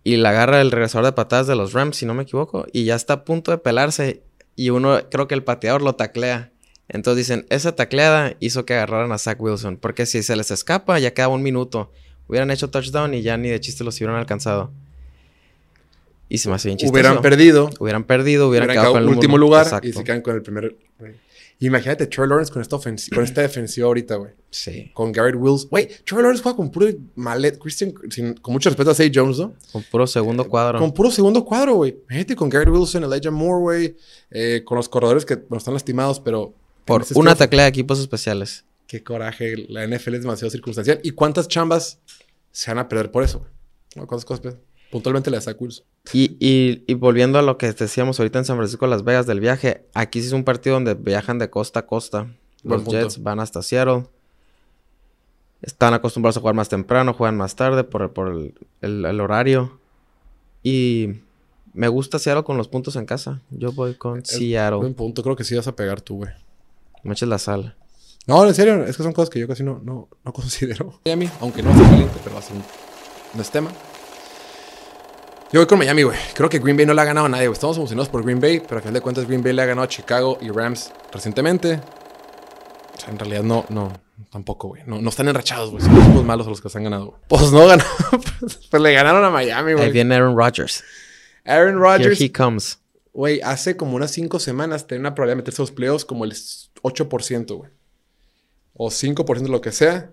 Y la agarra el regresador de patadas de los Rams, si no me equivoco. Y ya está a punto de pelarse. Y uno, creo que el pateador lo taclea. Entonces dicen, esa tacleada hizo que agarraran a Zach Wilson. Porque si se les escapa, ya quedaba un minuto. Hubieran hecho touchdown y ya ni de chiste los hubieran alcanzado. Y se me hace bien chistoso. Hubieran perdido. Hubieran perdido, hubieran, quedado con el último lugar y se quedan con el primer. Imagínate Trevor Lawrence con esta, ofensiva, con esta defensiva ahorita, güey. Sí. Con Garrett Wills. Güey, Trevor Lawrence juega con puro malet. Christian, con mucho respeto a Say Jones, ¿no? Con puro segundo cuadro. Con puro segundo cuadro, güey. Imagínate con Garrett Wilson, Elijah Moore, güey. Eh, con los corredores que no están lastimados, pero por una taclea de equipos especiales. Qué coraje. La NFL es demasiado circunstancial. ¿Y cuántas chambas se van a perder por eso? ¿Cuántas cosas? Puntualmente la Zach Wilson. Y, y, volviendo a lo que decíamos ahorita en San Francisco, Las Vegas del viaje, aquí sí es un partido donde viajan de costa a costa. Los Jets van hasta Seattle. Están acostumbrados a jugar más temprano, juegan más tarde por, por el, horario. Y me gusta Seattle con los puntos en casa. Yo voy con Seattle. Buen punto, creo que sí vas a pegar tú, güey. Me eches la sal. No, en serio, es que son cosas que yo casi no, no, no considero. Miami, aunque no sea caliente, pero va a ser un, no es tema. Yo voy con Miami, güey. Creo que Green Bay no le ha ganado a nadie, güey. Estamos emocionados por Green Bay, pero al final de cuentas Green Bay le ha ganado a Chicago y Rams recientemente. O sea, en realidad no, no, tampoco, güey. No, no están enrachados, güey. Son los equipos malos los que se han ganado, güey. Pues no ganó. pues le ganaron a Miami, güey. Ahí viene Aaron Rodgers. Aaron Rodgers. Here he comes. Güey, hace como unas cinco semanas tenía una probabilidad de meterse a los playoffs como el 8%, güey. O 5% de lo que sea.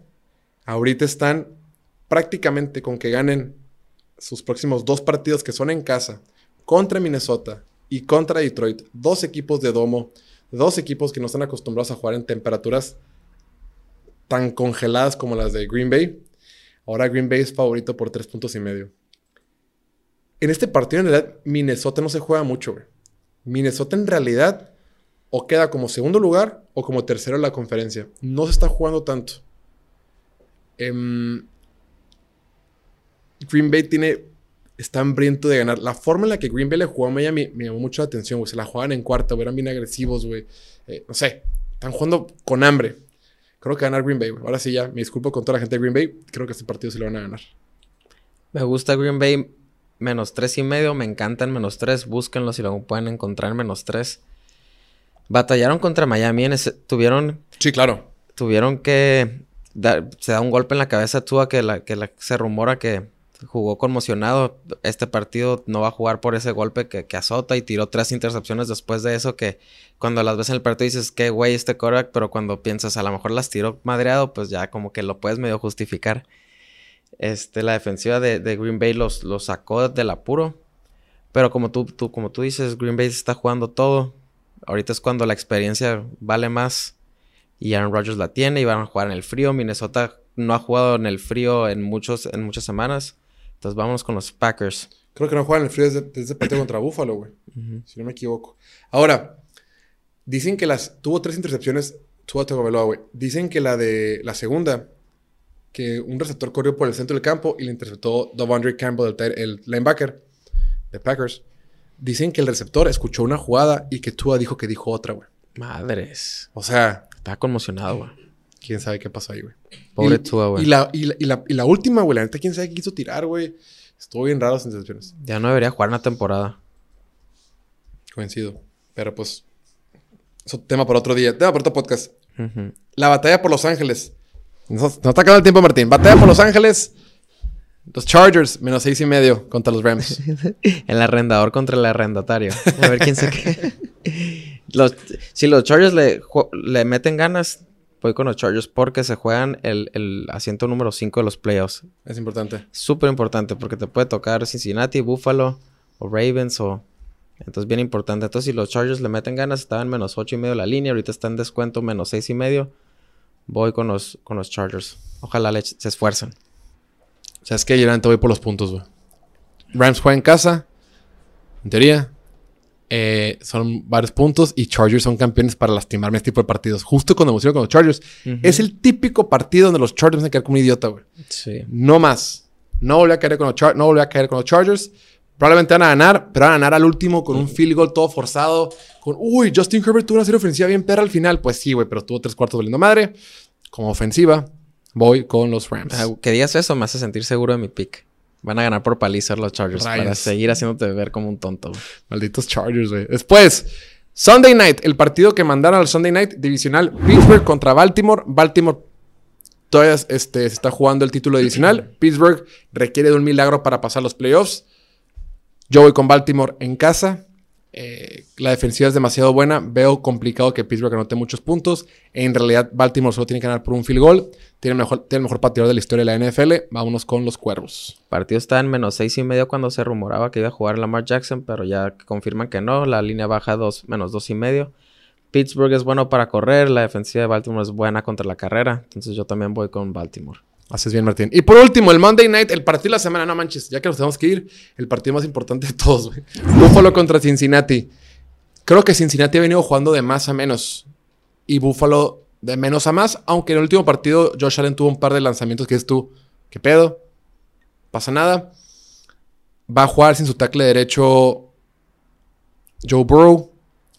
Ahorita están prácticamente con que ganen sus próximos dos partidos que son en casa contra Minnesota y contra Detroit. Dos equipos de domo. Dos equipos que no están acostumbrados a jugar en temperaturas tan congeladas como las de Green Bay. Ahora Green Bay es favorito por tres puntos y medio. En este partido, en realidad, Minnesota no se juega mucho, güey. Minnesota en realidad o queda como segundo lugar o como tercero en la conferencia. No se está jugando tanto. Em, Green Bay tiene. Está hambriento de ganar. La forma en la que Green Bay le jugó a Miami me llamó mucho la atención, güey. Se la jugaban en cuarta, eran bien agresivos, güey. Eh, no sé. Están jugando con hambre. Creo que ganar Green Bay, güey. Ahora sí ya, me disculpo con toda la gente de Green Bay. Creo que este partido se lo van a ganar. Me gusta Green Bay menos tres y medio. Me encantan menos tres. Búsquenlo si lo pueden encontrar menos tres. Batallaron contra Miami. En ese, tuvieron. Sí, claro. Tuvieron que. se da un golpe en la cabeza a Tua que, la, que se rumora que jugó conmocionado. Este partido no va a jugar por ese golpe que, azota y tiró tres intercepciones después de eso que cuando las ves en el partido dices que güey este quarterback, pero cuando piensas a lo mejor las tiró madreado, pues ya como que lo puedes medio justificar. Este, la defensiva de, Green Bay los, los, sacó del apuro. Pero como tú, tú, como tú dices, Green Bay está jugando todo. Ahorita es cuando la experiencia vale más. Y Aaron Rodgers la tiene y van a jugar en el frío. Minnesota no ha jugado en el frío en, muchos, en muchas semanas. Entonces vámonos con los Packers. Creo que no juegan el frío desde, el partido contra Buffalo, güey. Si no me equivoco. Ahora, dicen que las... Tuvo tres intercepciones Tua Tagovailoa, güey. Dicen que la de... La segunda, que un receptor corrió por el centro del campo y le interceptó Devondre Campbell, el, el linebacker de Packers. Dicen que el receptor escuchó una jugada y que Tua dijo que dijo otra, güey. Madres. O sea... Está conmocionado, güey. Quién sabe qué pasó ahí, güey. Pobre Tua, güey. Y la, y, la, y, la, última, güey, la neta, quién sabe qué quiso tirar, güey. Estuvo bien raro las sensaciones. Ya no debería jugar una temporada. Coincido. Pero pues. Eso tema para otro día. Tema para otro podcast. La batalla por Los Ángeles. Nos, nos está acabando el tiempo, Martín. Batalla por Los Ángeles. Los Chargers, menos seis y medio contra los Rams. el arrendador contra el arrendatario. A ver quién se qué. si los Chargers le, le meten ganas, voy con los Chargers porque se juegan el, asiento número 5 de los playoffs. Es importante. Súper importante porque te puede tocar Cincinnati, Buffalo o Ravens o... Entonces bien importante. Entonces si los Chargers le meten ganas, estaban menos 8 y medio la línea, ahorita está en descuento menos 6 y medio. Voy con los, con los Chargers. Ojalá se esfuercen. O sea, es que yo voy por los puntos, güey. Rams juega en casa, en teoría. Eh, son varios puntos y Chargers son campeones para lastimarme este tipo de partidos. Justo cuando emociono con los Chargers. Es el típico partido donde los Chargers van a quedar como un idiota, güey. Sí. No más. No volví a caer con los, no volví a caer con los Chargers. Probablemente van a ganar, pero van a ganar al último con un field goal todo forzado. Con, uy, Justin Herbert tuvo una serie ofensiva bien perra al final. Pues sí, güey, pero tuvo tres cuartos valiendo madre. Como ofensiva, voy con los Rams. Ah, que digas eso me hace sentir seguro de mi pick. Van a ganar por palizar los Chargers para seguir haciéndote ver como un tonto. Malditos Chargers, güey. Después, Sunday Night, el partido que mandaron al Sunday Night divisional Pittsburgh contra Baltimore. Baltimore todavía este, se está jugando el título divisional. Pittsburgh requiere de un milagro para pasar los playoffs. Yo voy con Baltimore en casa. Eh, la defensiva es demasiado buena. Veo complicado que Pittsburgh anote muchos puntos. En realidad, Baltimore solo tiene que ganar por un field goal. Tiene el mejor, pateador de la historia de la NFL. Vámonos con los cuervos. El partido está en menos seis y medio cuando se rumoraba que iba a jugar Lamar Jackson, pero ya confirman que no. La línea baja dos, menos dos y medio. Pittsburgh es bueno para correr. La defensiva de Baltimore es buena contra la carrera. Entonces yo también voy con Baltimore. Haces bien, Martín. Y por último, el Monday Night, el partido de la semana, no manches, ya que nos tenemos que ir, el partido más importante de todos, güey. Buffalo contra Cincinnati. Creo que Cincinnati ha venido jugando de más a menos y Buffalo de menos a más, aunque en el último partido Josh Allen tuvo un par de lanzamientos que es tú, ¿qué pedo? Pasa nada. Va a jugar sin su tackle derecho Joe Burrow.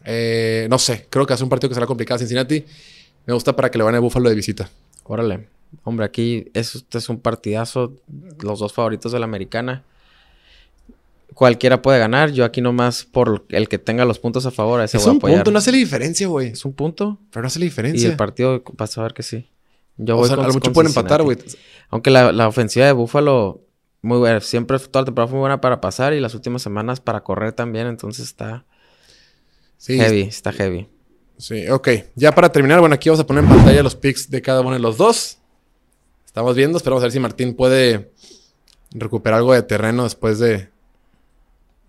Eh, no sé, creo que hace un partido que será complicado Cincinnati. Me gusta para que le van a Buffalo de visita. Órale. Hombre, aquí este es un partidazo. Los dos favoritos de la americana. Cualquiera puede ganar. Yo aquí nomás por el que tenga los puntos a favor. ese es un punto, no hace la diferencia, güey. Es un punto. Pero no hace la diferencia. Y el partido vas a ver que sí. Yo voy a lo mucho pueden empatar, güey. Aunque la, ofensiva de Búfalo, muy buena. Siempre toda la temporada fue muy buena para pasar y las últimas semanas para correr también. Entonces está heavy, está heavy. Sí, ok. Ya para terminar, bueno, aquí vamos a poner en pantalla los picks de cada uno de los dos. Estamos viendo, esperamos a ver si Martín puede recuperar algo de terreno después de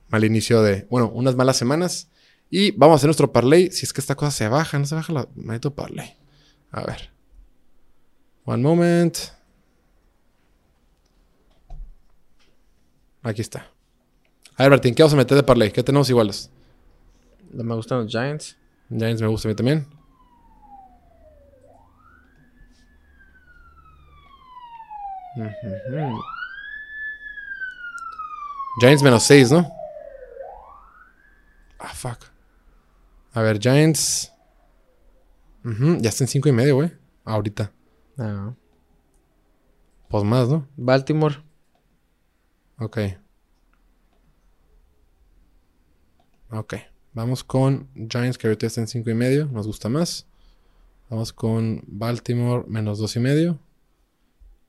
mal inicio de, bueno, unas malas semanas. Y vamos a hacer nuestro parlay. Si es que esta cosa se baja, no se baja la maldito parlay. A ver. One moment. Aquí está. A ver, Martín, ¿qué vamos a meter de parlay? ¿Qué tenemos iguales? Me gustan los Giants. Giants me gusta a mí también. Giants menos 6, ¿no? Ah, fuck. A ver, Giants. Ya está en 5 y medio, güey. Ahorita. Ah. Pues más, ¿no? Baltimore. Ok. Ok. Vamos con Giants, que ahorita está en 5 y medio. Nos gusta más. Vamos con Baltimore, menos 2 y medio.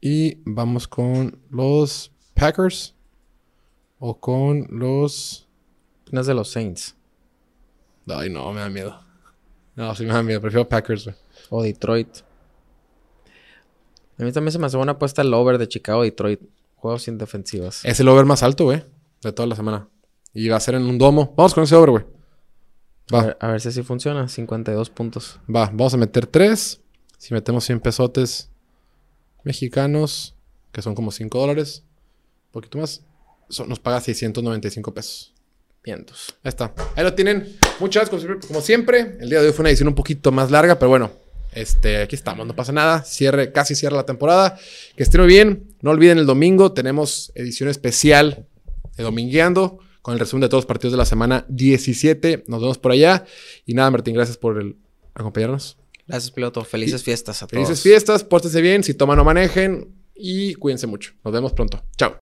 Y vamos con los Packers o con los... No es de los Saints. Ay, no, me da miedo. No, sí me da miedo. Prefiero Packers, güey. O Detroit. A mí también se me hace buena apuesta el over de Chicago-Detroit. Juegos sin defensivas. Es el over más alto, güey. De toda la semana. Y va a ser en un domo. Vamos con ese over, güey. Va. A ver, a ver, si así funciona. 52 puntos. Va, vamos a meter 3. Si metemos 100 pesotes mexicanos, que son como 5 dólares, un poquito más, nos paga 695 pesos. Vientos. Ahí está. Ahí lo tienen. Muchas gracias, como siempre. El día de hoy fue una edición un poquito más larga, pero bueno, este, aquí estamos, no pasa nada. Cierre, casi cierra la temporada. Que estén muy bien. No olviden el domingo, tenemos edición especial de Domingueando con el resumen de todos los partidos de la semana 17. Nos vemos por allá. Y nada, Martín, gracias por el acompañarnos. Gracias, piloto. Felices fiestas a todos. Felices fiestas, pórtense bien. Si toman, no manejen. Y cuídense mucho. Nos vemos pronto. Chao.